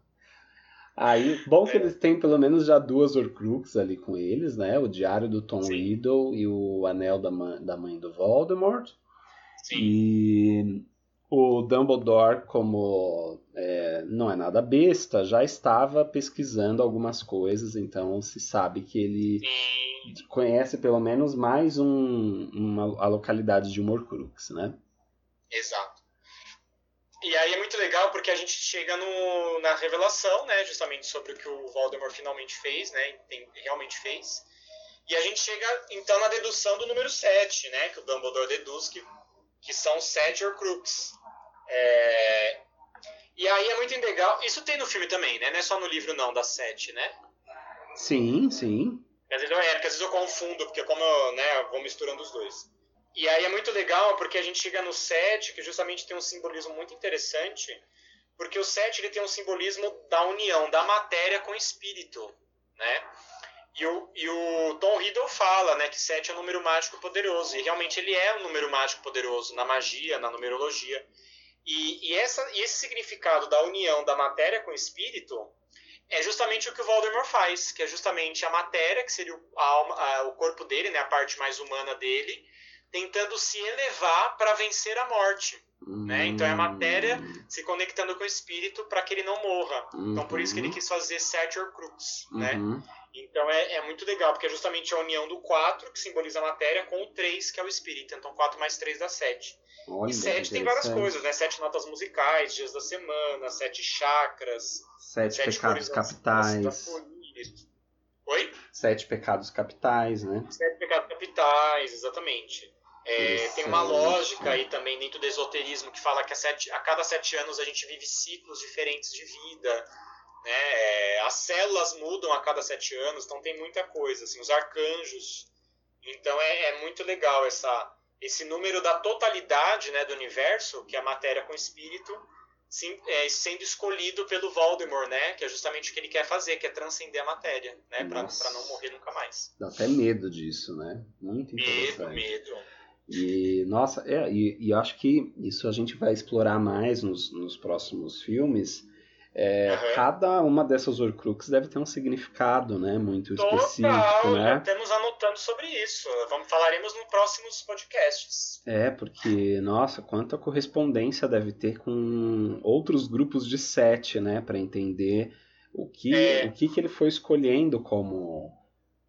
S1: Aí, bom que
S2: É.
S1: eles têm pelo menos já duas Horcruxes ali com eles, né? O Diário do Tom. Riddle e o Anel da, da Mãe do Voldemort.
S2: sim,
S1: E o Dumbledore, como é, não é nada besta, já estava pesquisando algumas coisas, então se sabe que ele
S2: sim,
S1: conhece pelo menos mais um, uma, a localidade de Horcrux, né?
S2: exato. E aí é muito legal porque a gente chega no, na revelação, né, justamente sobre o que o Voldemort finalmente fez, né, realmente fez. E a gente chega então na dedução do número 7, né, que o Dumbledore deduz que, que são sete Horcruxes. É... E aí é muito legal. Isso tem no filme também, né? Não é só no livro não, das sete, né?
S1: Sim, sim.
S2: Às vezes eu, é, porque às vezes eu confundo, porque como eu, né, eu vou misturando os dois. E aí é muito legal porque a gente chega no 7, que justamente tem um simbolismo muito interessante, porque o 7 ele tem um simbolismo da união da matéria com o espírito, né? E o, e o Tom Riddle fala né, que 7 é um número mágico poderoso, e realmente ele é um número mágico poderoso na magia, na numerologia. E, e, essa, e esse significado da união da matéria com o espírito é justamente o que o Voldemort faz, que é justamente a matéria, que seria o, alma, a, o corpo dele, né, a parte mais humana dele, tentando se elevar para vencer a morte. Uhum. Né? Então é a matéria hum. se conectando com o espírito para que ele não morra. Uhum. Então por isso que ele quis fazer Sete Horcrux. Né? Uhum. Né? Então é, é, muito legal, porque é justamente a união do 4, que simboliza a matéria, com o 3, que é o espírito. Então 4 mais 3 dá 7. Olha, e 7 tem várias coisas, né? Sete notas musicais, dias da semana, sete chakras.
S1: Sete, sete pecados capitais.
S2: Oi?
S1: Sete pecados capitais, né?
S2: Sete pecados capitais, exatamente. É, tem uma lógica aí também dentro do esoterismo que fala que a, sete, a, cada sete anos a gente vive ciclos diferentes de vida. Né? É, as células mudam a cada sete anos, então tem muita coisa. Assim, os arcanjos. Então é, é muito legal essa, esse número da totalidade né, do universo, que é a matéria com espírito, sim, é, sendo escolhido pelo Voldemort, né? Que é justamente o que ele quer fazer, que é transcender a matéria, né? Para não morrer nunca mais.
S1: Dá até medo disso, né? Muito
S2: interessante. Medo, medo.
S1: E, nossa, é, e, e acho que isso a gente vai explorar mais nos, nos próximos filmes. É, uhum. Cada uma dessas Horcruxes deve ter um significado, né, muito Total, específico, né?
S2: Já temos anotando sobre isso. Vamos falaremos nos próximos podcasts.
S1: É, porque nossa, quanta correspondência deve ter com outros grupos de sete, né, para entender o que é. o que, que ele foi escolhendo como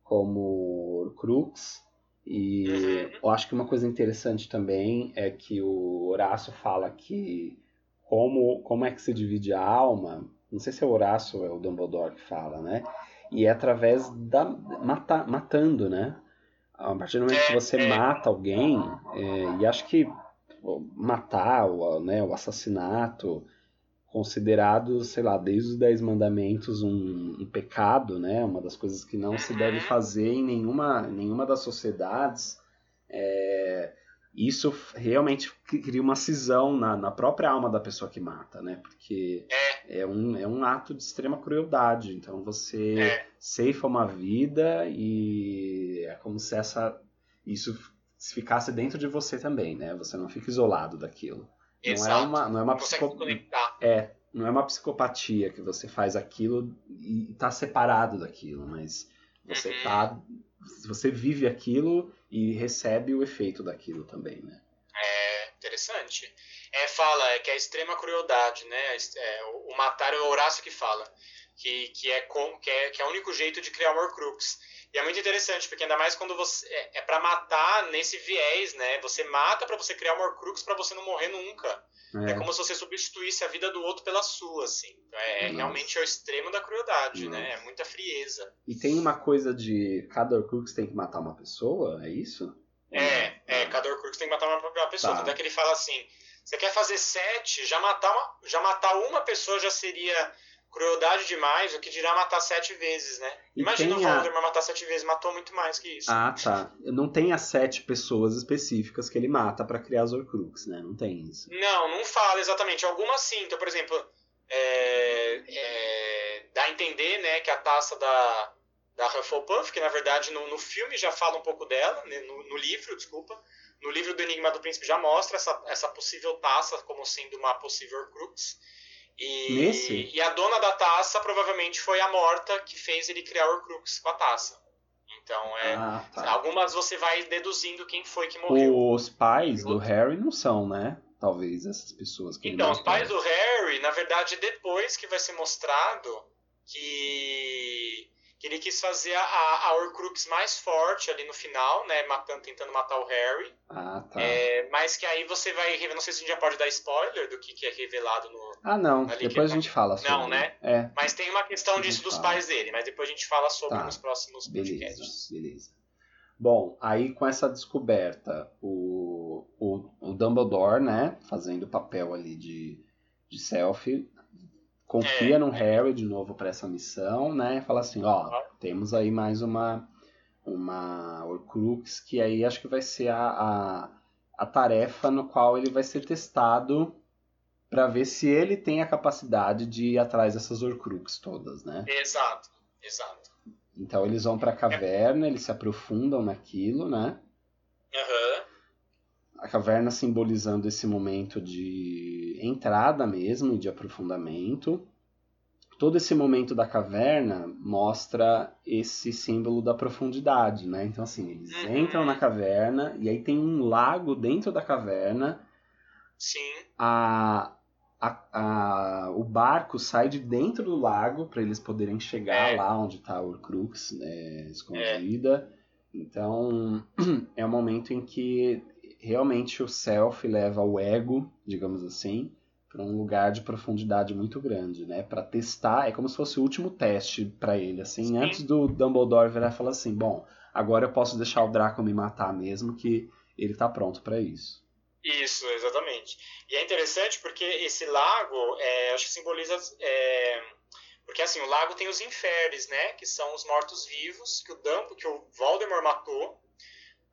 S1: como Horcrux e uhum. eu acho que uma coisa interessante também é que o Horácio fala que como, como é que se divide a alma, não sei se é o Horácio ou é o Dumbledore que fala, né? E é através da mata, matando, né? A partir do momento que você é. mata alguém, é, e acho que matar, o, né, o assassinato, considerado, sei lá, desde os Dez Mandamentos um, um pecado, né? Uma das coisas que não se deve uhum. fazer em nenhuma, nenhuma das sociedades. É, isso realmente cria uma cisão na, na própria alma da pessoa que mata, né? Porque é, é um, é um ato de extrema crueldade. Então você é. ceifa uma vida e é como se essa isso ficasse dentro de você também, né? Você não fica isolado daquilo. Exato. Não é uma, não é uma. É, não é uma psicopatia que você faz aquilo e está separado daquilo, mas você uhum. tá. Você vive aquilo e recebe o efeito daquilo também, né?
S2: É interessante. É, fala é que é a extrema crueldade, né? É, o, o matar é o Horácio que fala. Que, que, é com, que, é, que é o único jeito de criar um Horcrux. E é muito interessante, porque ainda mais quando você. É, é para matar nesse viés, né? Você mata para você criar um Horcrux para você não morrer nunca. É. é. como se você substituísse a vida do outro pela sua, assim. Então é, realmente é o extremo da crueldade, Nossa. né? É muita frieza.
S1: E tem uma coisa de cada Horcrux tem que matar uma pessoa, é isso?
S2: É, é, cada Horcrux tem que matar uma pessoa. Tá. Até que ele fala assim: você quer fazer sete, já matar uma, já matar uma pessoa já seria crueldade demais, o que dirá matar sete vezes, né? E Imagina o Voldemort a... matar sete vezes, matou muito mais que isso.
S1: Ah, tá. Não tem as sete pessoas específicas que ele mata para criar as Horcrux, né? Não tem isso.
S2: Não, não fala exatamente. Algumas sim. Então, por exemplo, é, é, dá a entender, né, que a taça da, da Hufflepuff, que na verdade no, no filme já fala um pouco dela, né, no, no livro, desculpa. No livro do Enigma do Príncipe já mostra essa, essa possível taça como sendo uma possível Horcrux. E, Nesse? e a dona da taça provavelmente foi a morta que fez ele criar o Horcrux com a taça. Então, é, ah, tá. algumas você vai deduzindo quem foi que morreu.
S1: Os pais do Harry não são, né? Talvez essas pessoas que
S2: Então, os pais do Harry, na verdade, depois que vai ser mostrado que que ele quis fazer a, a Horcrux mais forte ali no final, né? Matando, tentando matar o Harry.
S1: Ah, tá.
S2: É, mas que aí você vai. Não sei se a gente já pode dar spoiler do que, que é revelado no.
S1: Ah, não. Depois a gente fala sobre.
S2: Não, né?
S1: É.
S2: Mas tem uma questão disso dos
S1: fala.
S2: pais dele, mas depois a gente fala sobre
S1: Tá.
S2: nos próximos
S1: Beleza,
S2: podcasts.
S1: beleza. Bom, aí com essa descoberta, o, o, o Dumbledore, né, fazendo o papel ali de, de selfie, confia
S2: É.
S1: no Harry de novo para essa missão, né, e fala assim, ó, temos aí mais uma uma Horcrux que aí acho que vai ser a, a, a tarefa no qual ele vai ser testado para ver se ele tem a capacidade de ir atrás dessas Horcrux todas, né?
S2: Exato, exato.
S1: Então eles vão para a caverna, eles se aprofundam naquilo, né?
S2: Aham.
S1: A caverna simbolizando esse momento de entrada mesmo, de aprofundamento. Todo esse momento da caverna mostra esse símbolo da profundidade, né? Então assim, eles
S2: Uhum.
S1: entram na caverna e aí tem um lago dentro da caverna.
S2: Sim.
S1: A, a, a- o barco sai de dentro do lago para eles poderem chegar
S2: É.
S1: lá onde está a Horcrux né, escondida. Então é um momento em que realmente o self leva o ego, digamos assim, para um lugar de profundidade muito grande, né? Para testar, é como se fosse o último teste para ele, assim,
S2: Sim.
S1: antes do Dumbledore virar e falar assim, bom, agora eu posso deixar o Draco me matar mesmo que ele tá pronto para isso.
S2: Isso, exatamente. E é interessante porque esse lago, é, acho que simboliza. é, porque assim, o lago tem os inferes, né? Que são os mortos-vivos que o Dumbo, que o Voldemort matou,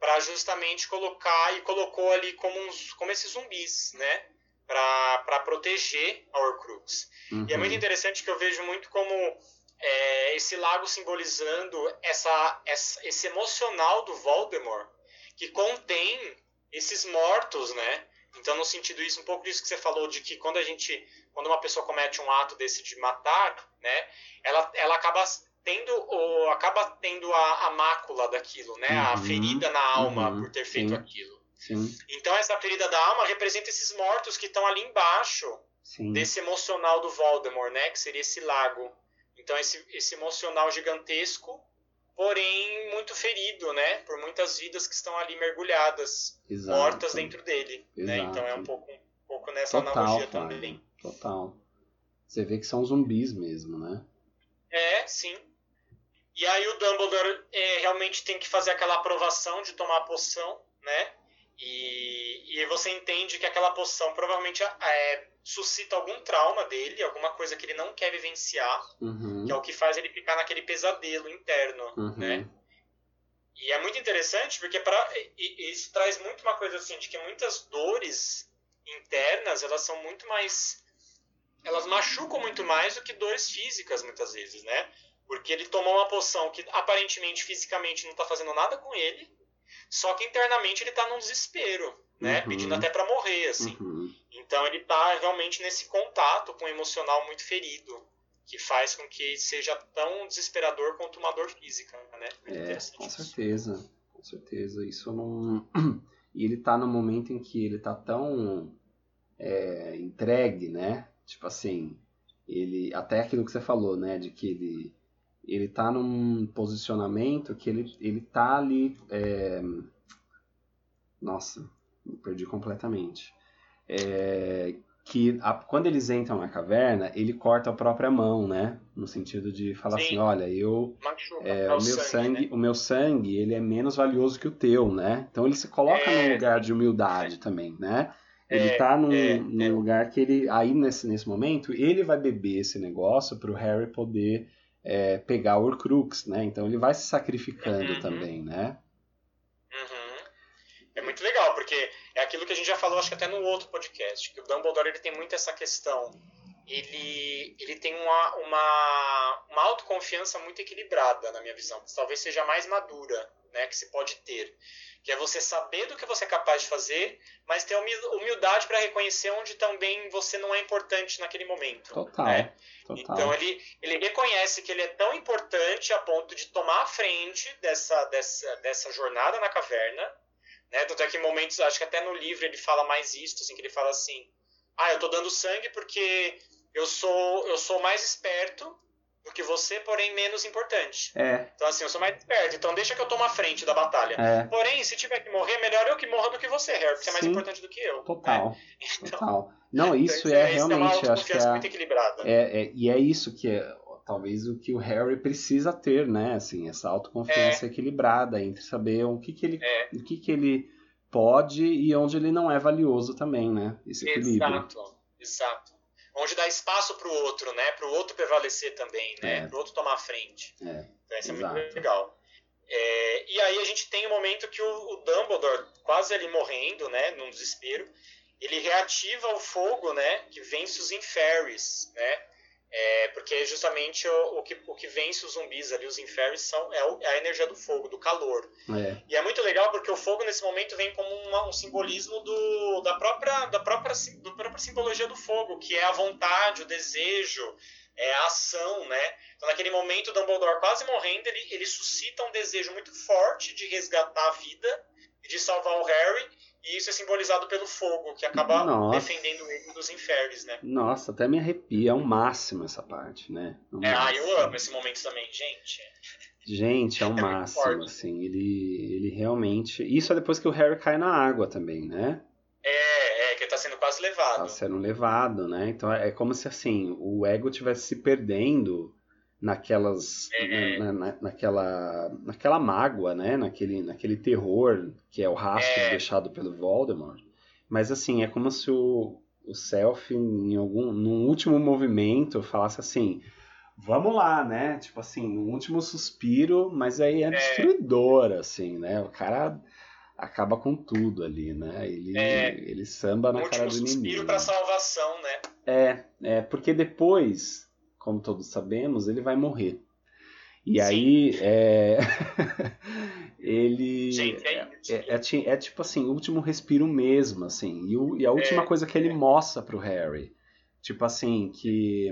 S2: para justamente colocar e colocou ali como, uns, como esses zumbis, né? Para proteger a Horcrux. E é muito
S1: Uhum.
S2: interessante que eu vejo muito como é, esse lago simbolizando essa, essa- esse emocional do Voldemort que contém esses mortos, né? Então, no sentido isso, um pouco disso que você falou de que quando a gente, quando uma pessoa comete um ato desse de matar, né? Ela, ela acaba tendo o, acaba tendo a, a mácula daquilo, né? A
S1: Uhum,
S2: ferida na alma
S1: uhum,
S2: por ter feito
S1: sim.
S2: aquilo.
S1: Sim,
S2: Então, essa ferida da alma representa esses mortos que estão ali embaixo
S1: sim.
S2: desse emocional do Voldemort, né? Que seria esse lago. Então esse, esse emocional gigantesco, porém muito ferido, né? Por muitas vidas que estão ali mergulhadas,
S1: Exato.
S2: mortas dentro dele. Né? Então é um pouco, um pouco nessa
S1: Total,
S2: analogia
S1: Flávio,
S2: também.
S1: Total. Você vê que são zumbis mesmo, né?
S2: É, sim. E aí o Dumbledore é, realmente tem que fazer aquela aprovação de tomar a poção, né? E, e você entende que aquela poção provavelmente é, suscita algum trauma dele, alguma coisa que ele não quer vivenciar.
S1: Uhum,
S2: que é o que faz ele ficar naquele pesadelo interno,
S1: uhum.
S2: né? E é muito interessante porque para isso traz muito uma coisa assim de que muitas dores internas elas são muito mais elas machucam muito mais do que dores físicas muitas vezes, né? Porque ele tomou uma poção que aparentemente fisicamente não está fazendo nada com ele, só que internamente ele está num desespero, né?
S1: Uhum.
S2: Pedindo até para morrer assim.
S1: Uhum.
S2: Então ele está realmente nesse contato com o emocional muito ferido, que faz com que seja tão desesperador quanto uma dor física, né? Muito
S1: É,
S2: interessante
S1: com
S2: isso.
S1: certeza. Com certeza. Isso não. E ele tá no momento em que ele tá tão é, entregue, né? Tipo assim, ele. Até aquilo que você falou, né? De que ele. Ele tá num posicionamento que ele, ele tá ali. é, Nossa, me perdi completamente. É, que a- quando eles entram na caverna, ele corta a própria mão, né? No sentido de falar
S2: Sim.
S1: assim, olha, eu
S2: Machuca,
S1: é, o meu sangue,
S2: né?
S1: o meu sangue, ele é menos valioso que o teu, né? Então ele se coloca
S2: É.
S1: num lugar de humildade também, né? Ele
S2: É,
S1: tá num,
S2: é,
S1: num
S2: é.
S1: lugar que ele, aí nesse, nesse momento, ele vai beber esse negócio pro Harry poder é, pegar o Horcrux, né? Então ele vai se sacrificando
S2: Uhum.
S1: também, né?
S2: Uhum. É muito legal, porque é aquilo que a gente já falou, acho que até no outro podcast, que o Dumbledore ele tem muito essa questão. Ele, ele tem uma, uma, uma autoconfiança muito equilibrada, na minha visão. Talvez seja mais madura né, que se pode ter. Que é você saber do que você é capaz de fazer, mas ter humil- humildade para reconhecer onde também você não é importante naquele momento.
S1: Total,
S2: né?
S1: total.
S2: Então ele, ele reconhece que ele é tão importante a ponto de tomar a frente dessa, dessa, dessa jornada na caverna. Né? Tanto é que em momentos, acho que até no livro ele fala mais isso, assim, que ele fala assim, ah, eu tô dando sangue porque eu sou, eu sou mais esperto do que você, porém menos importante.
S1: É.
S2: Então, assim, eu sou mais esperto, então deixa que eu tomo a frente da batalha.
S1: É.
S2: Porém, se tiver que morrer, melhor eu que morra do que você, Harry, porque você é mais
S1: Sim.
S2: importante do que eu.
S1: Total.
S2: né? Então,
S1: Total. Não, isso
S2: então,
S1: é
S2: isso uma
S1: realmente, acho que é,
S2: muito equilibrada.
S1: é, é- E é isso que é talvez o que o Harry precisa ter, né? Assim, essa autoconfiança equilibrada entre saber o que, que ele.
S2: É.
S1: O que, que ele pode e onde ele não é valioso também, né? Esse equilíbrio.
S2: Exato, exato. Onde dá espaço pro outro, né? Pro outro prevalecer também, né?
S1: É.
S2: Pro outro tomar frente.
S1: É.
S2: Então isso é muito legal. É, e aí a gente tem o momento que o, o Dumbledore, quase ali morrendo, né? Num desespero, ele reativa o fogo, né? Que vence os Inferis, né? É, porque justamente o, o que, o que vence os zumbis ali, os Inferis, são, é, o- é a energia do fogo, do calor.
S1: É.
S2: E é muito legal porque o fogo nesse momento vem como uma- um simbolismo do, da, própria, da, própria, da própria simbologia do fogo, que é a vontade, o desejo, é a ação, né? Então naquele momento Dumbledore quase morrendo, ele, ele suscita um desejo muito forte de resgatar a vida e de salvar o Harry, e isso é simbolizado pelo fogo, que acaba
S1: Nossa.
S2: defendendo ele dos infernos, né?
S1: Nossa, até me arrepia. É o máximo essa parte, né? É o
S2: É, ah,
S1: máximo.
S2: eu amo esse momento também, gente.
S1: Gente, é o
S2: muito
S1: máximo,
S2: forte.
S1: assim. Ele, ele realmente. Isso é depois que o Harry cai na água também, né?
S2: É, é, que ele tá sendo quase
S1: Tá
S2: levado.
S1: sendo levado, né? Então é como se assim o ego tivesse se perdendo naquelas
S2: É.
S1: na, na- naquela naquela mágoa, né? Naquele naquele terror que é o rastro
S2: É.
S1: deixado pelo Voldemort. Mas assim é como se o, o Self em algum num último movimento falasse assim Vamos lá, né? Tipo assim, um último suspiro, mas aí é destruidor, assim, né? O cara acaba com tudo ali, né? Ele,
S2: É.
S1: ele samba na cara do
S2: suspiro
S1: inimigo.
S2: pra salvação, né?
S1: É, é, porque depois, como todos sabemos, ele vai morrer. E
S2: Sim.
S1: aí, é... ele
S2: Gente, é
S1: é, é ti- é tipo assim, o último respiro mesmo, assim. E, o- e a última
S2: É,
S1: coisa que ele mostra pro Harry, tipo assim, que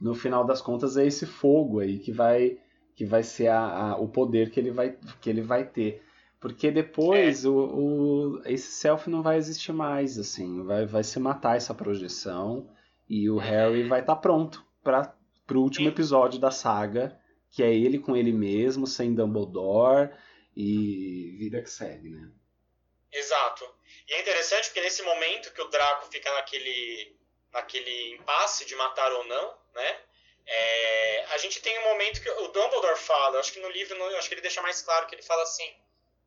S1: no final das contas é esse fogo aí que vai que vai ser a, a- o poder que ele vai que ele vai ter. Porque depois
S2: É.
S1: o, o- esse self não vai existir mais, assim, vai, vai se matar essa projeção e o Harry vai estar pronto para pro último episódio da saga, que é ele com ele mesmo, sem Dumbledore e vida que segue, né?
S2: Exato. E é interessante porque nesse momento que o Draco fica naquele, naquele impasse de matar ou não, né? é, a gente tem um momento que o Dumbledore fala, acho que no livro, eu acho que ele deixa mais claro que ele fala assim: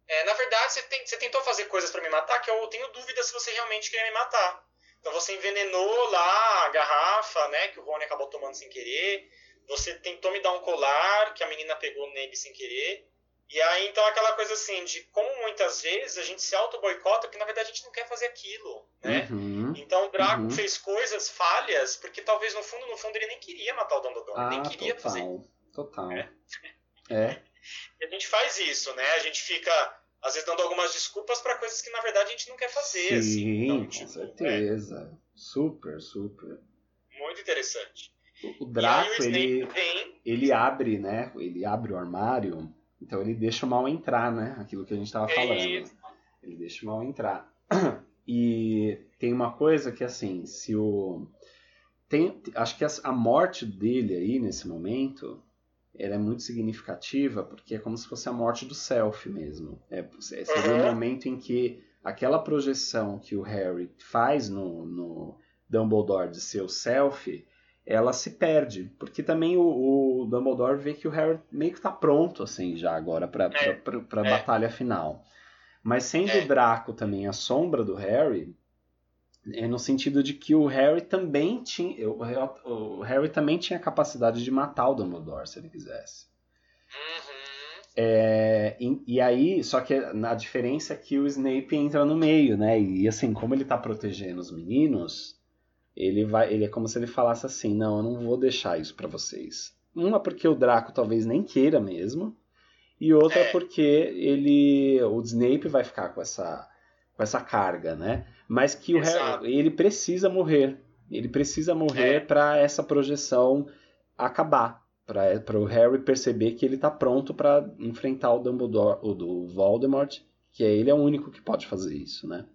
S2: é, na verdade, você, tem- você tentou fazer coisas pra me matar que eu tenho dúvida se você realmente queria me matar. Então você envenenou lá a garrafa, né, que o Rony acabou tomando sem querer. Você tentou me dar um colar que a menina pegou nele sem querer. E aí, então, aquela coisa assim, de como muitas vezes a gente se auto-boicota porque na verdade a gente não quer fazer aquilo, né?
S1: Uhum.
S2: Então o Draco
S1: Uhum.
S2: fez coisas falhas porque talvez no fundo, no fundo, ele nem queria matar o Dumbledore,
S1: Ah,
S2: nem queria fazer.
S1: total, total.
S2: É.
S1: É,
S2: E a gente faz isso, né? A gente fica, às vezes, dando algumas desculpas para coisas que na verdade a gente não quer fazer, assim.
S1: sim,
S2: Então,
S1: com
S2: tipo,
S1: certeza. Super, super.
S2: muito interessante.
S1: O- Draco, ele,
S2: vem,
S1: ele abre, né? Ele abre o armário, então ele deixa o mal entrar, né? Aquilo que a gente tava
S2: É
S1: falando. Ele deixa o mal entrar. E tem uma coisa que assim, se o tem, acho que a morte dele aí nesse momento, ela é muito significativa porque é como se fosse a morte do self mesmo. É, seria o
S2: Uhum.
S1: momento em que aquela projeção que o Harry faz no, no Dumbledore de seu self, ela se perde, porque também o, o Dumbledore vê que o Harry meio que tá pronto assim já agora para
S2: É,
S1: para
S2: é.
S1: batalha final. Mas sendo
S2: É.
S1: o Draco também a sombra do Harry, é no sentido de que o Harry também tinha o, Harry também tinha a capacidade de matar o Dumbledore se ele quisesse.
S2: Uhum.
S1: É, e, e aí, só que a diferença é que o Snape entra no meio, né? E assim, como ele tá protegendo os meninos, ele vai, ele é como se ele falasse assim: "Não, eu não vou deixar isso pra vocês". Uma porque o Draco talvez nem queira mesmo, e outra
S2: É.
S1: porque ele, o Snape vai ficar com essa com essa carga, né? Mas que o. Harry, ele precisa morrer. Ele precisa morrer
S2: É.
S1: pra essa projeção acabar, para o Harry perceber que ele tá pronto pra enfrentar o Dumbledore, o do Voldemort, que é ele é o único que pode fazer isso, né?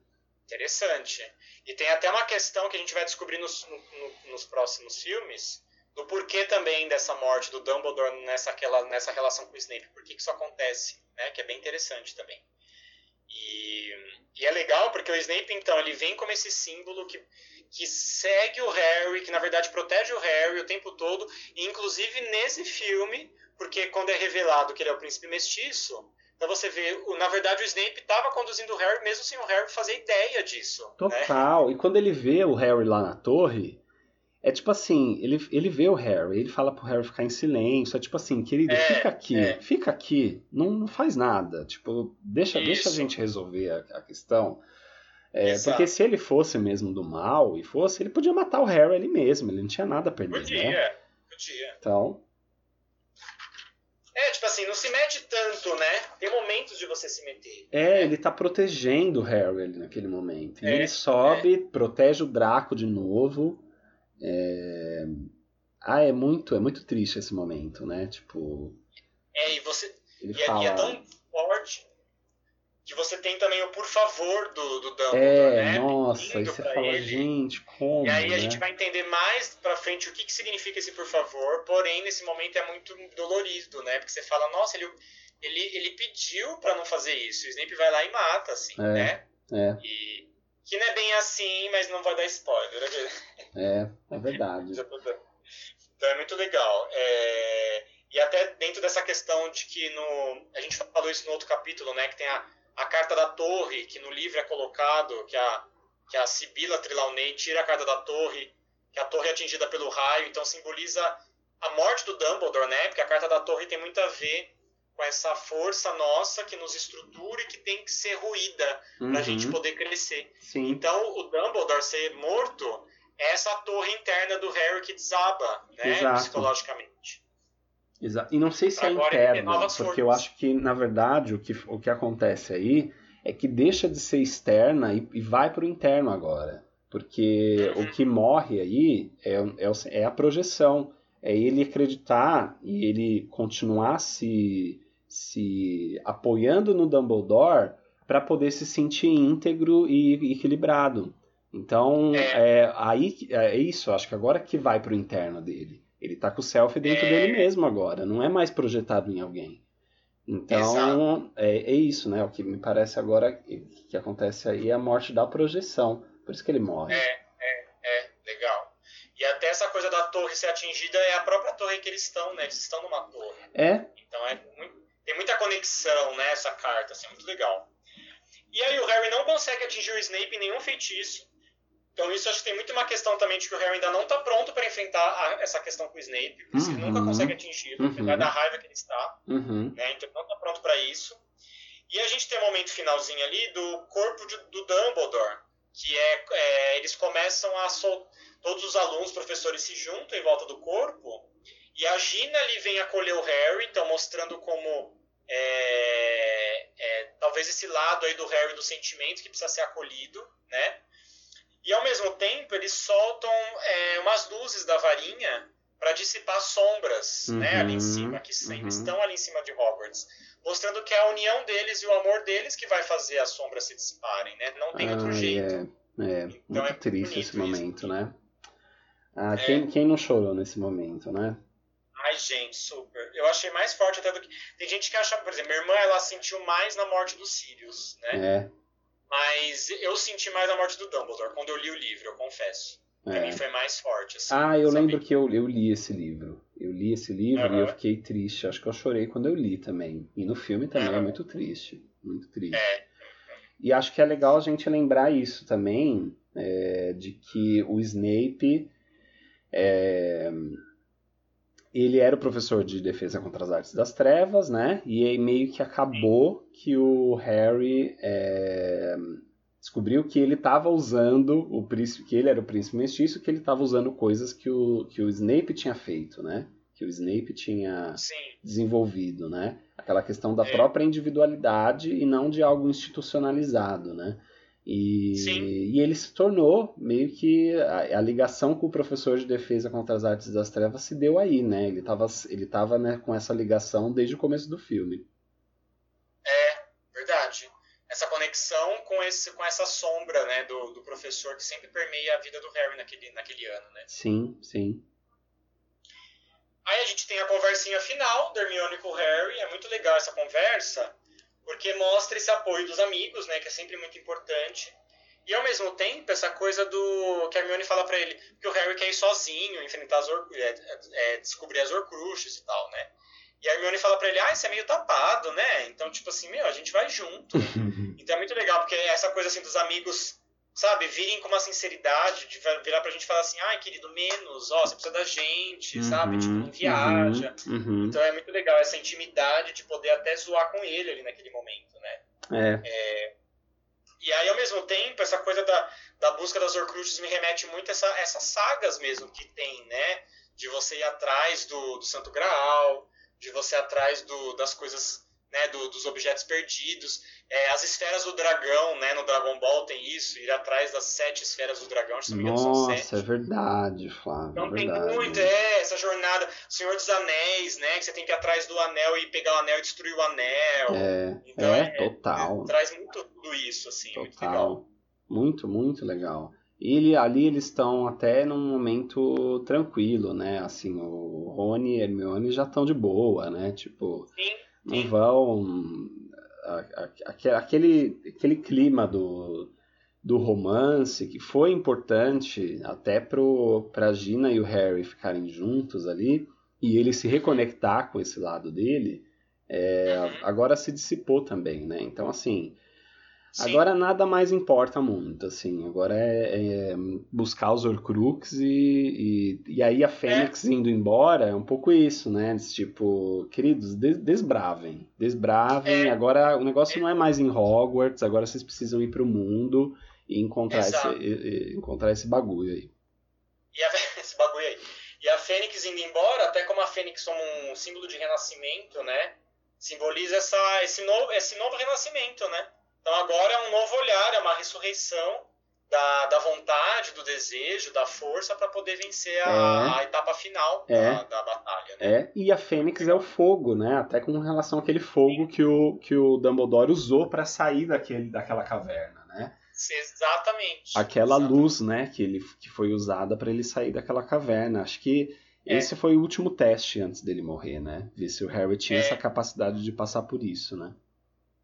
S2: Interessante. E tem até uma questão que a gente vai descobrir nos, no- no- nos próximos filmes, do porquê também dessa morte do Dumbledore nessa, aquela, nessa relação com o Snape, por que, que isso acontece, né? Que é bem interessante também. E, e, é legal porque o Snape, então, ele vem como esse símbolo que, que segue o Harry, que na verdade protege o Harry o tempo todo, e inclusive nesse filme, porque quando é revelado que ele é o príncipe mestiço, então você vê, na verdade o Snape estava conduzindo o Harry mesmo sem o Harry fazer ideia disso.
S1: Né? Total. Né? E quando ele vê o Harry lá na torre, é tipo assim, ele, ele vê o Harry, ele fala pro Harry ficar em silêncio, é tipo assim, querido, é, fica aqui, é. fica aqui, não, não faz nada, tipo, deixa, deixa a gente resolver a, a questão. É, porque se ele fosse mesmo do mal e fosse, ele podia matar o Harry ali mesmo, ele não tinha nada a perder,
S2: podia,
S1: né?
S2: Podia,
S1: Então...
S2: É, tipo assim, não se mete tanto, né? Tem momentos de você se meter.
S1: É, ele tá protegendo o Harry ali naquele momento. E é, ele sobe, é. protege o Draco de novo, é... Ah, é muito, é muito triste esse momento, né? Tipo.
S2: É, e você. Ele e, fala... e é tão forte que você tem também o por favor do, do Dumbledore,
S1: é,
S2: né?
S1: Nossa, aí você fala, ele. gente, como?
S2: E aí
S1: né?
S2: a gente vai entender mais pra frente o que, que significa esse por favor, porém nesse momento é muito dolorido, né? Porque você fala, nossa, ele, ele, ele pediu para não fazer isso. O Snape vai lá e mata, assim,
S1: é,
S2: né?
S1: É.
S2: E, que não é bem assim, mas não vai dar spoiler.
S1: É, é verdade.
S2: então é muito legal. É... E até dentro dessa questão de que no. A gente falou isso no outro capítulo, né? Que tem a, a carta da torre, que no livro é colocado, que a, que a Sibila Trelawney tira a carta da torre, que a torre é atingida pelo raio, então simboliza a morte do Dumbledore, né? Porque a carta da torre tem muito a ver com essa força nossa que nos estrutura e que tem que ser ruída uhum. para a gente poder crescer.
S1: Sim.
S2: Então, o Dumbledore ser morto é essa torre interna do Harry que desaba, né,
S1: Exato.
S2: psicologicamente.
S1: Exato. E não sei se é interna, porque forças. eu acho que, na verdade, o que, o que acontece aí é que deixa de ser externa e, e vai para o interno agora. Porque uhum. o que morre aí é, é, é a projeção. É ele acreditar e ele continuar se se apoiando no Dumbledore para poder se sentir íntegro e equilibrado. Então, é. é, aí é isso, acho que agora que vai pro interno dele. Ele tá com o self dentro é. dele mesmo agora, não é mais projetado em alguém. Então, é, é, isso, né? O que me parece agora que acontece aí é a morte da projeção. Por isso que ele morre.
S2: É, é, é, legal. E até essa coisa da torre ser atingida é a própria torre que eles estão, né? Eles estão numa torre.
S1: É.
S2: Então é muito, tem muita conexão, né, essa carta, assim, muito legal. E aí o Harry não consegue atingir o Snape em nenhum feitiço. Então isso acho que tem muito uma questão também de que o Harry ainda não está pronto para enfrentar a, essa questão com o Snape, por isso uhum. ele nunca consegue atingir, uhum. apesar da raiva que ele está.
S1: Uhum.
S2: Né, então ele não está pronto para isso. E a gente tem um momento finalzinho ali do corpo de, do Dumbledore, que é, é eles começam a sol... todos os alunos, professores se juntam em volta do corpo e a Gina ali vem acolher o Harry, então mostrando como é, é, talvez esse lado aí do Harry do sentimento que precisa ser acolhido, né? E ao mesmo tempo eles soltam é, umas luzes da varinha para dissipar sombras,
S1: uhum,
S2: né, ali em cima, que sempre uhum. estão ali em cima de Hogwarts, mostrando que é a união deles e o amor deles que vai fazer as sombras se dissiparem, né? Não tem outro jeito.
S1: É, é então muito é triste esse momento, isso. né? Ah, quem, é. quem não chorou nesse momento, né?
S2: Ai, gente, super. Eu achei mais forte até do que. Tem gente que acha, por exemplo, minha irmã ela sentiu mais na morte do Sirius, né?
S1: É.
S2: Mas eu senti mais a morte do Dumbledore quando eu li o livro, eu confesso. Pra é. mim foi mais forte, assim.
S1: Ah, eu sabe? lembro que eu, eu li esse livro. Eu li esse livro uhum. e eu fiquei triste. Acho que eu chorei quando eu li também. E no filme também uhum. é muito triste. Muito triste.
S2: É.
S1: E acho que é legal a gente lembrar isso também, é, de que o Snape é, ele era o professor de defesa contra as artes das trevas, né? E aí meio que acabou que o Harry é, descobriu que ele estava usando o príncipe, que ele era o príncipe mestiço, que ele estava usando coisas que o, que o Snape tinha feito, né? Que o Snape tinha
S2: Sim.
S1: desenvolvido, né? Aquela questão da é. própria individualidade e não de algo institucionalizado, né? E, e, ele se tornou meio que a, a, ligação com o professor de defesa contra as artes das trevas se deu aí, né? Ele estava ele tava, né, com essa ligação desde o começo do filme.
S2: É, verdade. Essa conexão com, esse, com essa sombra né, do, do professor que sempre permeia a vida do Harry naquele, naquele ano, né?
S1: Sim, sim.
S2: gente tem a conversinha final da Hermione com o Harry. É muito legal essa conversa, porque mostra esse apoio dos amigos, né? Que é sempre muito importante. E ao mesmo tempo, essa coisa do. que a Hermione fala para ele, que o Harry quer ir sozinho, enfrentar as Or... é, é, descobrir as Horcruxes e tal, né? E a Hermione fala pra ele, ah, você é meio tapado, né? Então, tipo assim, meu, a gente vai junto. então é muito legal, porque essa coisa assim dos amigos, sabe, virem com uma sinceridade, de virar pra gente e falar assim, ai, querido, menos, ó, você precisa da gente, uhum, sabe? Tipo, não viaja. Uhum, uhum. Então é muito legal essa intimidade de poder até zoar com ele ali naquele momento, né?
S1: É.
S2: é e aí, ao mesmo tempo, essa coisa da, da busca das Horcruxes me remete muito a essa, essas sagas mesmo que tem, né? De você ir atrás do, do Santo Graal, de você ir atrás do, das coisas né, do, dos objetos perdidos. É, as esferas do dragão, né, no Dragon Ball tem isso, ir atrás das sete esferas do dragão, se não me engano,
S1: Nossa,
S2: são sete.
S1: é verdade, Flávio.
S2: Então
S1: é
S2: tem
S1: verdade.
S2: muito, é, essa jornada. Senhor dos Anéis, né, que você tem que ir atrás do anel e pegar o anel e destruir o anel.
S1: É, então, é, é total.
S2: É, traz muito tudo isso, assim,
S1: total.
S2: muito legal.
S1: Muito, muito legal. E ele, ali eles estão até num momento tranquilo, né? Assim, o Rony e Hermione já estão de boa, né? Tipo,
S2: sim,
S1: não sim. vão aquele, aquele clima do, do romance que foi importante até para Gina e o Harry ficarem juntos ali e ele se reconectar com esse lado dele, é, uhum. agora se dissipou também, né? Então, assim, Sim. Agora nada mais importa muito, assim. Agora é, é buscar os Horcrux e, e, e, aí a Fênix é. indo embora é um pouco isso, né? Tipo, queridos, des, desbravem. Desbravem. É. Agora o negócio não é mais em Hogwarts, agora vocês precisam ir pro mundo e encontrar, esse, e, encontrar esse bagulho aí.
S2: E a, esse bagulho aí. E a Fênix indo embora, até como a Fênix como um símbolo de renascimento, né? Simboliza essa, esse, novo, esse novo renascimento, né? Então agora é um novo olhar, é uma ressurreição da, da vontade, do desejo, da força para poder vencer a, é. a, etapa final
S1: é.
S2: da, da, batalha.
S1: Né? É, e a Fênix é o fogo, né? Até com relação àquele fogo que o, que o Dumbledore usou para sair daquele, daquela caverna, né?
S2: Exatamente.
S1: Aquela
S2: Exatamente.
S1: luz, né, que, ele, que foi usada para ele sair daquela caverna. Acho que é. esse foi o último teste antes dele morrer, né? Ver se o Harry tinha é. essa capacidade de passar por isso, né?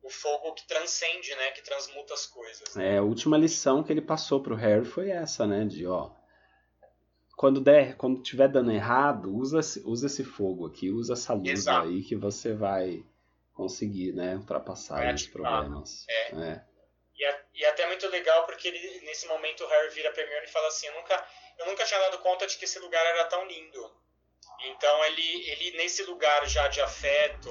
S2: O fogo que transcende, né? Que transmuta as coisas.
S1: Né? É, a última lição que ele passou pro Harry foi essa, né? De, ó, quando der, quando tiver dando errado, usa, usa esse fogo aqui, usa essa luz Exato. aí que você vai conseguir, né? Ultrapassar os problemas.
S2: É. é. E, e é até muito legal porque ele, nesse momento o Harry vira pra Hermione e fala assim, eu nunca, eu nunca tinha dado conta de que esse lugar era tão lindo. Então ele, ele nesse lugar já de afeto,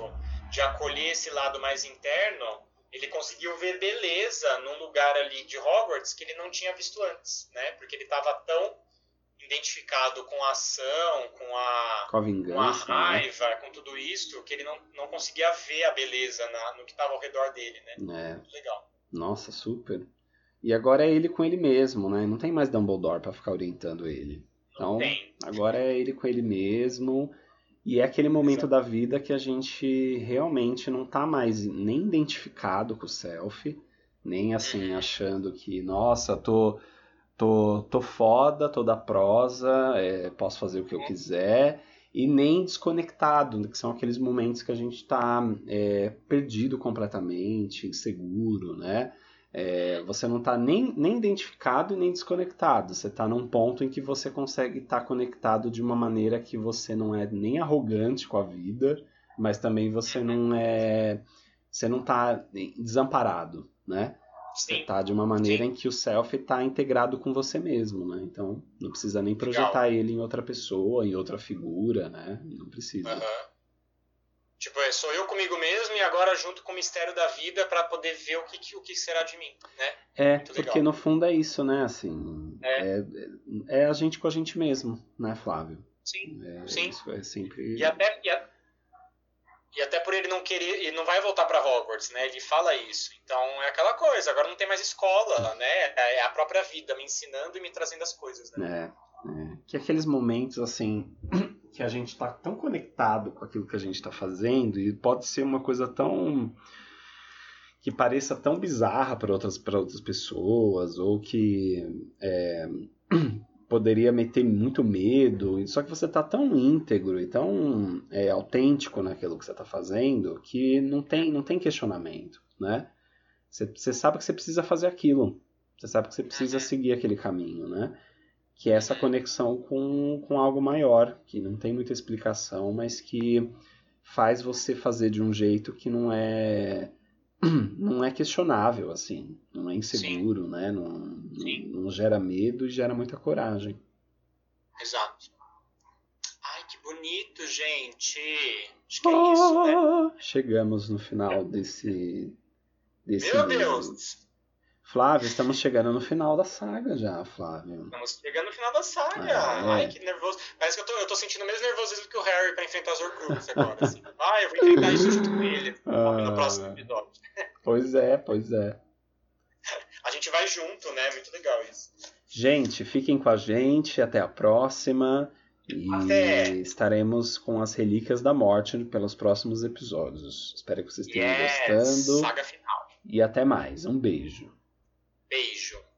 S2: de acolher esse lado mais interno, ele conseguiu ver beleza num lugar ali de Hogwarts que ele não tinha visto antes, né? Porque ele estava tão identificado com a ação, com a,
S1: com a, vingança,
S2: com a né? raiva, né? com tudo isso, que ele não, não conseguia ver a beleza na, no que estava ao redor dele, né?
S1: É.
S2: Muito legal.
S1: Nossa, super. E agora é ele com ele mesmo, né? Não tem mais Dumbledore para ficar orientando ele. Então, agora é ele com ele mesmo. E é aquele momento Exato. da vida que a gente realmente não tá mais nem identificado com o self, nem assim achando que, nossa, tô, tô, tô foda, tô da prosa, é, posso fazer o que eu quiser, e nem desconectado, que são aqueles momentos que a gente tá é, perdido completamente, inseguro, né? É, você não está nem, nem identificado e nem desconectado. Você está num ponto em que você consegue estar tá conectado de uma maneira que você não é nem arrogante com a vida, mas também você não é. Você não está desamparado, né? Você está de uma maneira Sim. em que o self está integrado com você mesmo, né? Então não precisa nem projetar Legal. ele em outra pessoa, em outra figura, né? Não precisa.
S2: Uhum. Tipo, é, sou eu comigo mesmo e agora junto com o mistério da vida para poder ver o que, o que será de mim, né?
S1: É, porque no fundo é isso, né? Assim, é. é. É, a gente com a gente mesmo, né, Flávio?
S2: Sim,
S1: é,
S2: sim.
S1: Isso é sempre...
S2: E até, e, a, e até por ele não querer, ele não vai voltar para Hogwarts, né? Ele fala isso. Então é aquela coisa, agora não tem mais escola, né? É a própria vida me ensinando e me trazendo as coisas,
S1: né? É, é. Que aqueles momentos, assim que a gente está tão conectado com aquilo que a gente está fazendo e pode ser uma coisa tão que pareça tão bizarra para outras para outras pessoas ou que é, poderia meter muito medo, só que você tá tão íntegro e tão é, autêntico naquilo que você tá fazendo que não tem, não tem questionamento, né? Você, você sabe que você precisa fazer aquilo, você sabe que você precisa seguir aquele caminho, né? Que é essa conexão com, com algo maior, que não tem muita explicação, mas que faz você fazer de um jeito que não é não é questionável, assim. Não é inseguro, Sim. né? Não, não, não, gera medo e gera muita coragem.
S2: Exato. Ai, que bonito, gente! Acho que é ah, isso, né?
S1: Chegamos no final desse. desse
S2: Meu Deus!
S1: Flávio, estamos chegando no final da saga já, Flávio.
S2: Estamos chegando no final da saga. Ah, é. Ai, que nervoso. Parece que eu tô, eu tô sentindo o mesmo nervosismo que o Harry pra enfrentar os Horcruxes agora. Assim. Ah, eu vou enfrentar isso junto com ele ah, no próximo episódio.
S1: Pois é, pois é.
S2: A gente vai junto, né? Muito legal isso.
S1: Gente, fiquem com a gente. Até a próxima. E Até. estaremos com as Relíquias da Morte pelos próximos episódios. Espero que vocês tenham yes, gostando.
S2: Saga final.
S1: E até mais. Um beijo.
S2: Beijo.